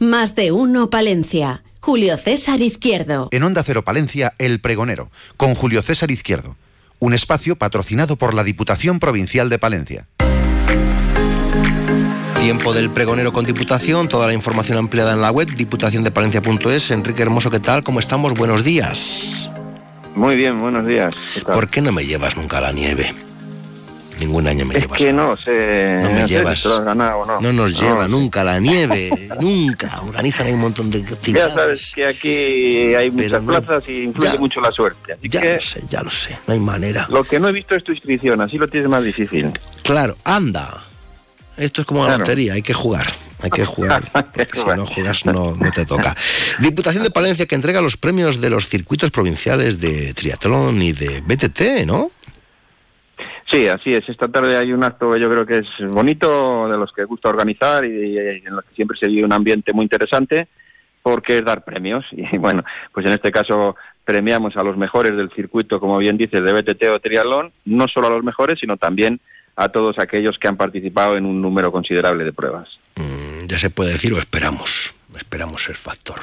Más de uno Palencia. Julio César Izquierdo. En Onda Cero Palencia, El Pregonero, con Julio César Izquierdo. Un espacio patrocinado por la Diputación Provincial de Palencia. Tiempo del pregonero con Diputación, toda la información ampliada en la web, diputaciondepalencia.es. Enrique Hermoso, ¿qué tal? ¿Cómo estamos? Buenos días. Muy bien, buenos días. ¿Por qué no me llevas nunca a la nieve? Ningún año me Es llevas. que no sé. No me sé llevas. si ganado no. No nos No, lleva nunca la nieve, nunca. Organizan un montón de Ya actividades. sabes que aquí hay muchas no- plazas y influye ya- mucho la suerte. Así Ya que lo sé, ya lo sé, no hay manera. lo que no he visto es tu inscripción, así lo tienes más difícil. Claro, anda. Esto es como la Claro. lotería, hay que jugar. Hay que jugar. porque si no juegas, no, no te toca. Diputación de Palencia que entrega los premios de los circuitos provinciales de triatlón y de BTT, ¿no? Sí, así es. Esta tarde hay un acto que yo creo que es bonito, de los que gusta organizar y, en los que siempre se vive un ambiente muy interesante, porque es dar premios. Y bueno, pues en este caso premiamos a los mejores del circuito, como bien dices, de BTT o triatlón, no solo a los mejores, sino también a todos aquellos que han participado en un número considerable de pruebas. Mm, ya se puede decir o esperamos, esperamos el factor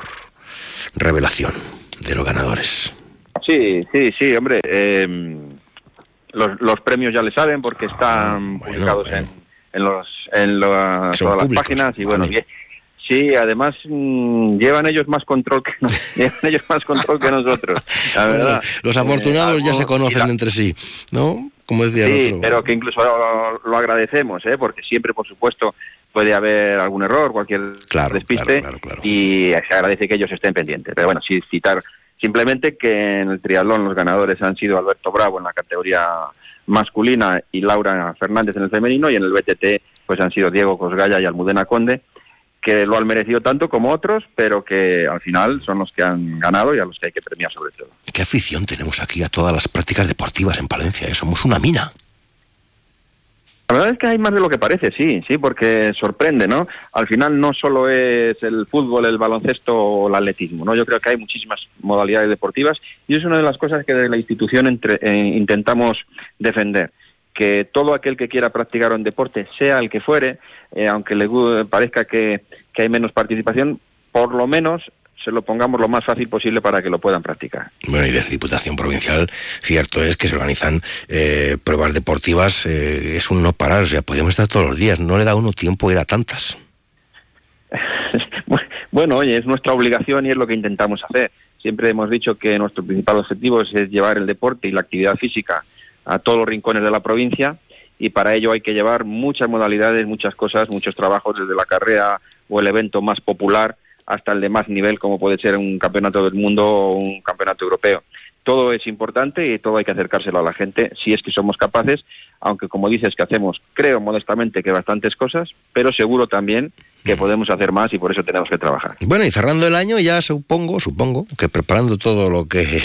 revelación de los ganadores. Sí, sí, sí, hombre. eh, los, los premios ya le saben porque están publicados En, en, los, en la- todas las páginas y bueno, vale. bien. Sí, además mm, llevan ellos más control que nos- llevan ellos más control que nosotros. La verdad. Bueno, los afortunados Eh, ya se algo- conocen entre sí, ¿no? Como decía el Sí, otro. pero que incluso lo, lo agradecemos, ¿eh? porque siempre, por supuesto, puede haber algún error, cualquier despiste, y se agradece que ellos estén pendientes. Pero bueno, sí citar simplemente que en el triatlón los ganadores han sido Alberto Bravo en la categoría masculina y Laura Fernández en el femenino, y en el BTT pues han sido Diego Cosgaya y Almudena Conde, que lo han merecido tanto como otros, pero que al final son los que han ganado y a los que hay que premiar sobre todo. Qué afición tenemos aquí a todas las prácticas deportivas en Palencia, ¿eh? somos una mina. La verdad es que hay más de lo que parece, sí, sí, porque sorprende, ¿no? Al final no solo es el fútbol, el baloncesto o el atletismo, ¿no? Yo creo que hay muchísimas modalidades deportivas y es una de las cosas que desde la institución entre- eh, intentamos defender, que todo aquel que quiera practicar un deporte, sea el que fuere, eh, aunque le parezca que, que hay menos participación, por lo menos se lo pongamos lo más fácil posible para que lo puedan practicar. Bueno, y desde Diputación Provincial, cierto es que se organizan eh, pruebas deportivas, eh, es un no parar, o sea, podemos estar todos los días, no le da uno tiempo ir a tantas. Bueno, oye, es nuestra obligación y es lo que intentamos hacer. Siempre hemos dicho que nuestro principal objetivo es, es llevar el deporte y la actividad física a todos los rincones de la provincia y para ello hay que llevar muchas modalidades, muchas cosas, muchos trabajos desde la carrera o el evento más popular hasta el de más nivel como puede ser un campeonato del mundo o un campeonato europeo. Todo es importante y todo hay que acercárselo a la gente si es que somos capaces, aunque como dices que hacemos, creo modestamente que bastantes cosas, pero seguro también que podemos hacer más y por eso tenemos que trabajar. Bueno, y cerrando el año ya supongo, supongo, que preparando todo lo que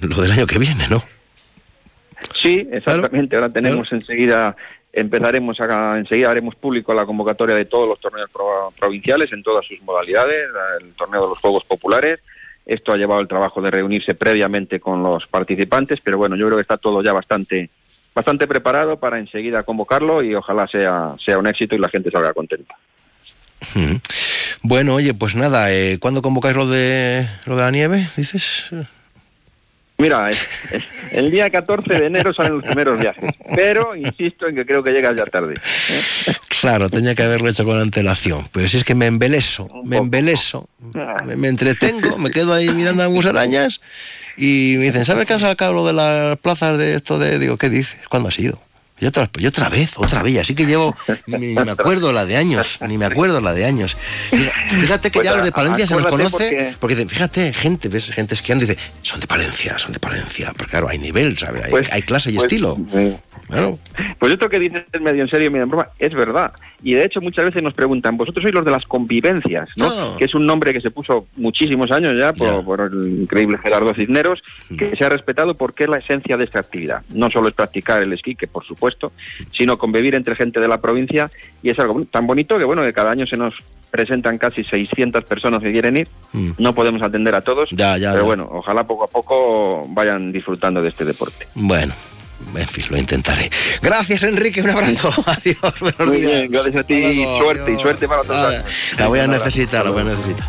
lo del año que viene, ¿no? Sí, exactamente. Ahora tenemos enseguida, empezaremos a, enseguida haremos público la convocatoria de todos los torneos pro- provinciales en todas sus modalidades, el torneo de los Juegos Populares. Esto ha llevado el trabajo de reunirse previamente con los participantes, pero bueno, yo creo que está todo ya bastante bastante preparado para enseguida convocarlo y ojalá sea sea un éxito y la gente salga contenta. Bueno, oye, pues nada, eh, ¿cuándo convocáis lo de lo de la nieve? Dices. Mira, es- es- el día 14 de enero salen los primeros viajes, pero insisto en que creo que llegas ya tarde. Claro, tenía que haberlo hecho con antelación. Pero si es que me embeleso, me embeleso, me, me entretengo, me quedo ahí mirando a musarañas y me dicen, ¿sabes que han sacado lo de las plazas de esto de...? Digo, ¿qué dices? ¿Cuándo ha sido? Y otra, y otra vez, otra vez, así que llevo, ni me acuerdo la de años, ni me acuerdo la de años. Fíjate- que Pues ya los de Palencia se nos conoce, porque- fíjate, gente, ves gente esquiando y dice, son de Palencia, son de Palencia, porque claro, hay nivel, ¿sabes? Hay, Pues- hay clase y pues, estilo. eh, Claro. Pues esto que dices medio en serio, medio en broma, es verdad. Y de hecho muchas veces nos preguntan, vosotros sois los de las convivencias, ¿no? Ah. Que es un nombre que se puso muchísimos años ya por, por el increíble Gerardo Cisneros, que se ha respetado porque es la esencia de esta actividad. No solo es practicar el esquí, que por supuesto, sino convivir entre gente de la provincia y es algo tan bonito que bueno, que cada año se nos presentan casi 600 personas que quieren ir. Mm. No podemos atender a todos, Ya, ya, pero ya. bueno, ojalá poco a poco vayan disfrutando de este deporte. Bueno, en fin, lo intentaré. Gracias, Enrique, un abrazo. Adiós, buenos Muy días. bien, gracias a ti luego, suerte, y suerte para todos. La voy a necesitar, la voy a necesitar.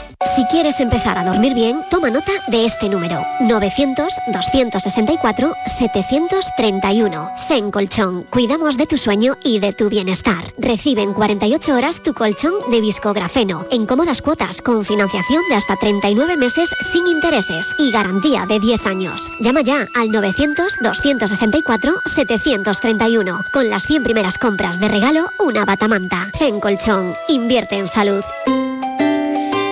Si quieres empezar a dormir bien, toma nota de este número. 900-264-731. Zen Colchón. Cuidamos de tu sueño y de tu bienestar. Recibe en 48 horas tu colchón de viscografeno. En cómodas cuotas, con financiación de hasta 39 meses sin intereses y garantía de 10 años. Llama ya al 900-264-731. Con las 100 primeras compras de regalo, una batamanta. Zen Colchón. Invierte en salud.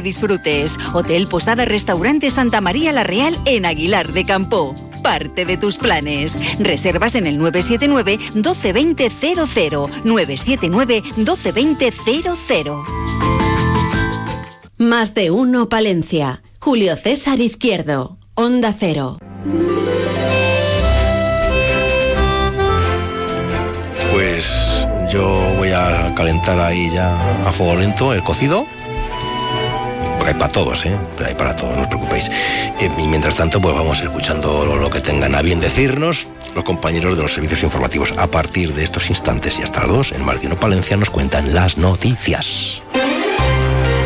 que disfrutes. Hotel Posada Restaurante Santa María La Real en Aguilar de Campo. Parte de tus planes. Reservas en el 979 1220 00 979 1220 00. Más de uno Palencia. Julio César Izquierdo. Onda Cero. Pues yo voy a calentar ahí ya a fuego lento el cocido. Porque hay para todos, ¿eh? Hay para todos, no os preocupéis. Eh, y mientras tanto, pues vamos escuchando lo, que tengan a bien decirnos los compañeros de los servicios informativos. A partir de estos instantes y hasta las dos, en Más de Uno Palencia nos cuentan las noticias.